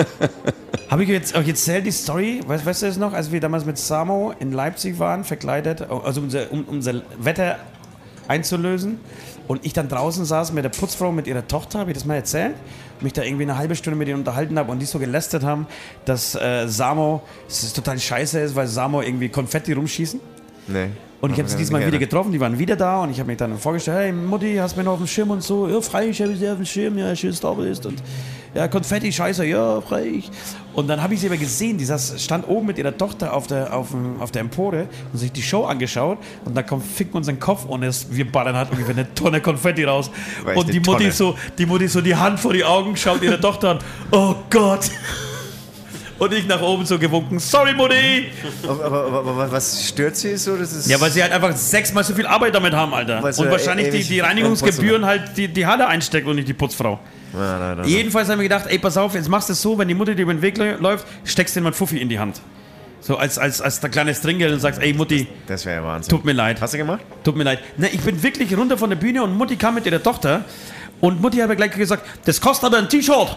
S3: Habe ich jetzt euch erzählt die Story? Weißt, weißt du das noch, als wir damals mit Samo in Leipzig waren, verkleidet, also unser, um unser Wetter einzulösen und ich dann draußen saß mit der Putzfrau mit ihrer Tochter, habe ich das mal erzählt? Mich da irgendwie eine halbe Stunde mit ihnen unterhalten habe und die so gelästert haben, dass äh, Samo, es total scheiße ist, weil Samo irgendwie Konfetti rumschießen.
S2: Nee.
S3: Und ich habe sie diesmal wieder getroffen, die waren wieder da und ich habe mich dann vorgestellt, hey Mutti, hast du mir noch auf dem Schirm und so, ja habe ich sie auf dem Schirm, ja, schön, dass du da bist und ja, Konfetti, scheiße, ja, freilich. Und dann habe ich sie aber gesehen, die saß, stand oben mit ihrer Tochter auf der, auf, dem, auf der Empore und sich die Show angeschaut und da kommt Fick uns in den Kopf und es, wir ballern halt ungefähr eine Tonne Konfetti raus.
S2: Weißt
S3: und die Mutti,
S2: Tonne.
S3: so, die Mutti so die Hand vor die Augen, schaut ihre Tochter an, oh Gott. Und ich nach oben so gewunken, sorry Mutti.
S2: Aber, aber, aber, aber was stört sie so? Das ist
S3: Ja, weil sie halt einfach sechsmal so viel Arbeit damit haben, Alter.
S2: Weil sie
S3: und wahrscheinlich die, die Reinigungsgebühren halt die, die Halle einsteckt und nicht die Putzfrau.
S2: Nein, nein, nein.
S3: Jedenfalls haben wir gedacht, ey, pass auf, jetzt machst du es so, wenn die Mutter dir über den Weg lä- läuft, steckst du dir mal Fuffi in die Hand. So als, als, als der kleine Stringel und sagst, ey Mutti,
S2: Das wäre ja Wahnsinn.
S3: tut mir leid.
S2: Hast du gemacht?
S3: Tut mir leid. Na, ich bin wirklich runter von der Bühne und Mutti kam mit ihrer Tochter und Mutti hat mir gleich gesagt, das kostet aber ein T-Shirt.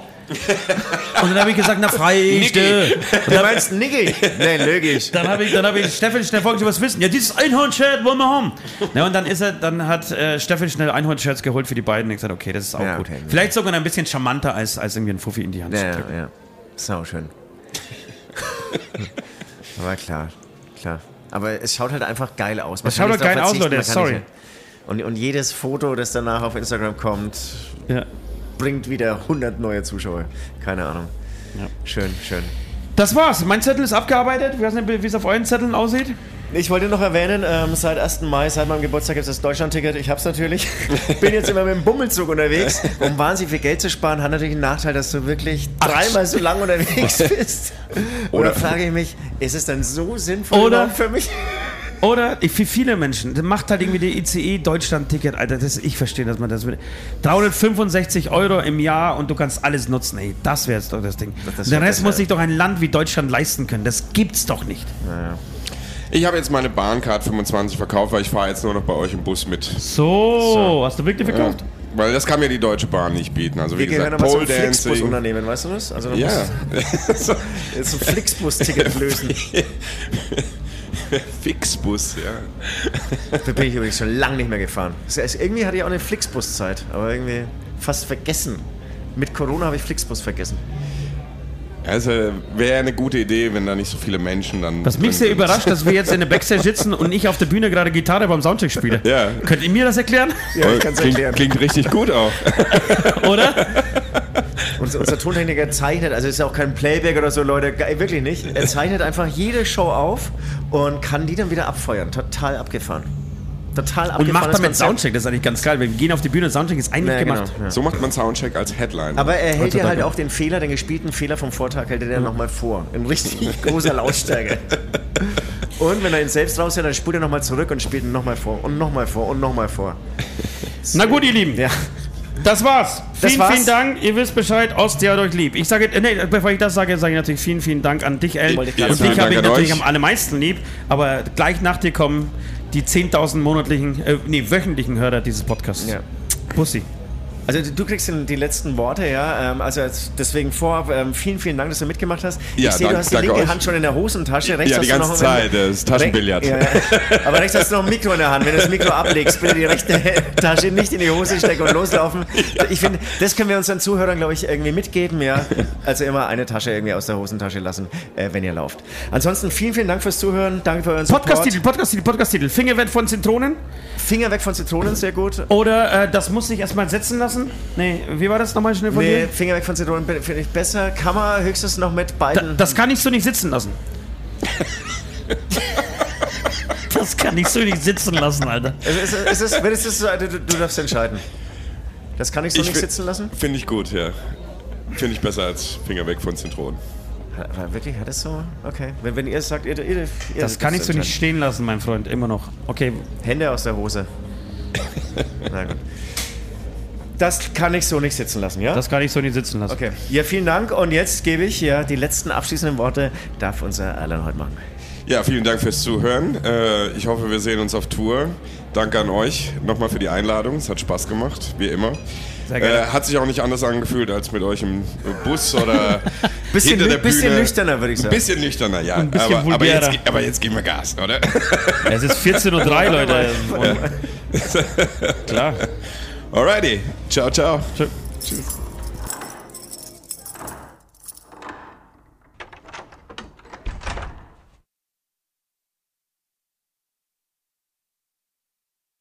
S3: Und dann habe ich gesagt, na freilich. du.
S2: Du meinst Niki? Nee, logisch.
S3: Dann habe ich, dann hab ich Steffen schnell vorgestellt, was wissen. Ja, dieses Einhorn-Shirt wollen wir haben. Ja, und dann ist er, dann hat äh, Steffen schnell Einhorn-Shirts geholt für die beiden. Ich gesagt, okay, das ist auch
S2: Ja,
S3: gut.
S2: okay.
S3: Vielleicht sogar ein bisschen charmanter als, als irgendwie ein Fuffi in die Hand
S2: Ja,
S3: zu
S2: ja,
S3: drücken.
S2: ja. Sau schön. Aber klar, klar. Aber es schaut halt einfach geil aus. Man
S3: Es schaut halt geil aus, Leute, sorry.
S2: nicht- Und, und jedes Foto, das danach auf Instagram kommt,
S3: Ja.
S2: Bringt wieder 100 neue Zuschauer. Keine Ahnung. Schön, schön.
S3: Das war's. Mein Zettel ist abgearbeitet. Ich weiß nicht, wie es auf euren Zetteln aussieht.
S2: Ich wollte noch erwähnen, ähm, seit 1. Mai, seit meinem Geburtstag gibt es das Deutschland-Ticket. Ich hab's natürlich. Bin jetzt immer mit dem Bummelzug unterwegs, um wahnsinnig viel Geld zu sparen. Hat natürlich einen Nachteil, dass du wirklich dreimal so lang unterwegs bist. Oder
S4: Oder-
S2: frage ich mich, ist es dann so sinnvoll
S3: Oder-
S2: für mich?
S3: Oder ich- für viele Menschen, das macht halt irgendwie die ICE Deutschland-Ticket, Alter. Das, ich verstehe, dass man das will. 365 Euro im Jahr und du kannst alles nutzen, ey. Das wäre jetzt doch das Ding.
S2: das wär
S3: Rest muss sich doch ein Land wie Deutschland leisten können. Das gibt's doch nicht.
S4: Ich habe jetzt meine Bahncard 25 verkauft, weil ich fahre jetzt nur noch bei euch im Bus mit.
S3: So, hast du wirklich verkauft?
S4: Weil das kann mir die Deutsche Bahn nicht bieten. Also wie
S2: Wir
S4: gesagt, Pole Dancing.
S2: Flixbus-Unternehmen, weißt du das? Also du
S4: Ja.
S2: musst jetzt ein Flixbus-Ticket lösen.
S4: Fixbus, ja.
S2: Da bin ich übrigens schon lange nicht mehr gefahren. Irgendwie hatte ich auch eine Flixbus-Zeit, aber irgendwie fast vergessen. Mit Corona habe ich Flixbus vergessen.
S4: Also wäre eine gute Idee, wenn da nicht so viele Menschen dann.
S3: Was mich sehr
S4: sind.
S3: überrascht, dass wir jetzt in der Backstage sitzen und ich auf der Bühne gerade Gitarre beim Soundcheck spiele.
S4: Ja.
S3: Könnt ihr mir das erklären?
S2: Ja, ich kann es
S4: klingt,
S2: erklären.
S4: klingt richtig gut auch.
S3: Oder?
S2: Unser, unser Tontechniker zeichnet, also ist ja auch kein Playback oder so, Leute, wirklich nicht. Er zeichnet einfach jede Show auf und kann die dann wieder abfeuern. Total abgefahren. Total abgefahren.
S3: Und macht damit Soundcheck, das ist eigentlich ganz geil. Wir gehen auf die Bühne, Soundcheck ist eigentlich
S2: Ja, genau.
S3: gemacht.
S2: ja.
S4: So macht man Soundcheck als Headline.
S2: Aber er hält dir
S3: Heutzutage.
S2: halt auch den Fehler, den gespielten Fehler vom Vortag, hält er dir nochmal vor. In richtig großer Lautstärke. Und wenn er ihn selbst raushält, dann spult er nochmal zurück und spielt ihn nochmal vor und nochmal vor und nochmal vor.
S3: Na gut, ihr Lieben.
S2: Ja.
S3: Das war's.
S2: Das
S3: vielen,
S2: war's.
S3: vielen Dank. Ihr wisst Bescheid. Ostia hat euch lieb. Ich sage, äh, nee, bevor ich das sage, sage ich natürlich vielen, vielen Dank an dich, Ellen. Und
S2: ich
S3: dich habe ich natürlich
S4: euch.
S3: am allermeisten lieb. Aber gleich nach dir kommen die 10.000 monatlichen, äh, nee, wöchentlichen Hörer dieses Podcasts.
S2: Ja.
S3: Pussy.
S2: Also du kriegst die letzten Worte, ja. Ähm, Also deswegen vorab, ähm, vielen, vielen Dank, dass du mitgemacht hast.
S4: Ja,
S2: ich sehe, du
S4: danke-
S2: hast die linke
S4: euch.
S2: Hand schon in der Hosentasche. Rechts
S4: Ja,
S2: hast
S4: die
S2: du
S4: ganze
S2: noch,
S4: Zeit, das Taschenbillard.
S2: Ja, ja. Aber rechts hast du noch ein Mikro in der Hand. Wenn du das Mikro ablegst, bitte die rechte Tasche nicht in die Hose stecken und loslaufen. Ich finde, das können wir unseren Zuhörern, glaube ich, irgendwie mitgeben, ja. Also immer eine Tasche irgendwie aus der Hosentasche lassen, äh, wenn ihr lauft. Ansonsten vielen, vielen Dank fürs Zuhören. Danke für euren Support.
S3: Podcast-Titel, Podcast-Titel, Podcast-Titel. Finger weg von Zitronen.
S2: Finger weg von Zitronen, sehr gut.
S3: Oder äh, das muss sich erstmal setzen lassen. Nee, wie war das nochmal schnell von
S2: Nee,
S3: dir?
S2: Finger weg von Zitronen finde ich besser. Kann man höchstens noch mit
S3: Da,
S2: beiden.
S3: das kann ich so nicht sitzen lassen. das kann ich so nicht sitzen lassen, Alter.
S2: Es ist, es ist, wenn es ist, du, du darfst entscheiden. Das kann ich so
S4: Ich
S2: nicht sitzen lassen.
S4: Finde ich gut, ja. Finde ich besser als Finger weg von Zitronen.
S2: Aber wirklich, hat es so? Okay. Wenn, wenn ihr es sagt, ihr, ihr, ihr
S3: Das kann ich so nicht stehen lassen, mein Freund, immer noch. Okay,
S2: Hände aus der Hose. Na gut. Das kann ich so nicht sitzen lassen, ja?
S3: das kann ich so nicht sitzen lassen.
S2: okay. Ja, vielen Dank. Und jetzt gebe ich ja die letzten abschließenden Worte. Darf unser Alan heute machen.
S4: Ja, vielen Dank fürs Zuhören. Äh, ich hoffe, wir sehen uns auf Tour. Danke an euch nochmal für die Einladung. Es hat Spaß gemacht, wie immer.
S3: Sehr gerne.
S4: Äh, hat sich auch nicht anders angefühlt als mit euch im Bus oder
S2: Bisschen,
S4: hinter der
S2: bisschen
S4: Bühne.
S2: nüchterner, würde ich
S4: Ein
S2: sagen.
S4: bisschen nüchterner, ja.
S3: Ein bisschen
S4: aber, aber,
S3: vulgärer.
S4: jetzt, aber jetzt geben wir Gas, oder?
S3: Es ist 14.03 Uhr, Leute. Klar.
S4: Alrighty. Ciao, ciao.
S3: Tschö.
S4: Tschüss.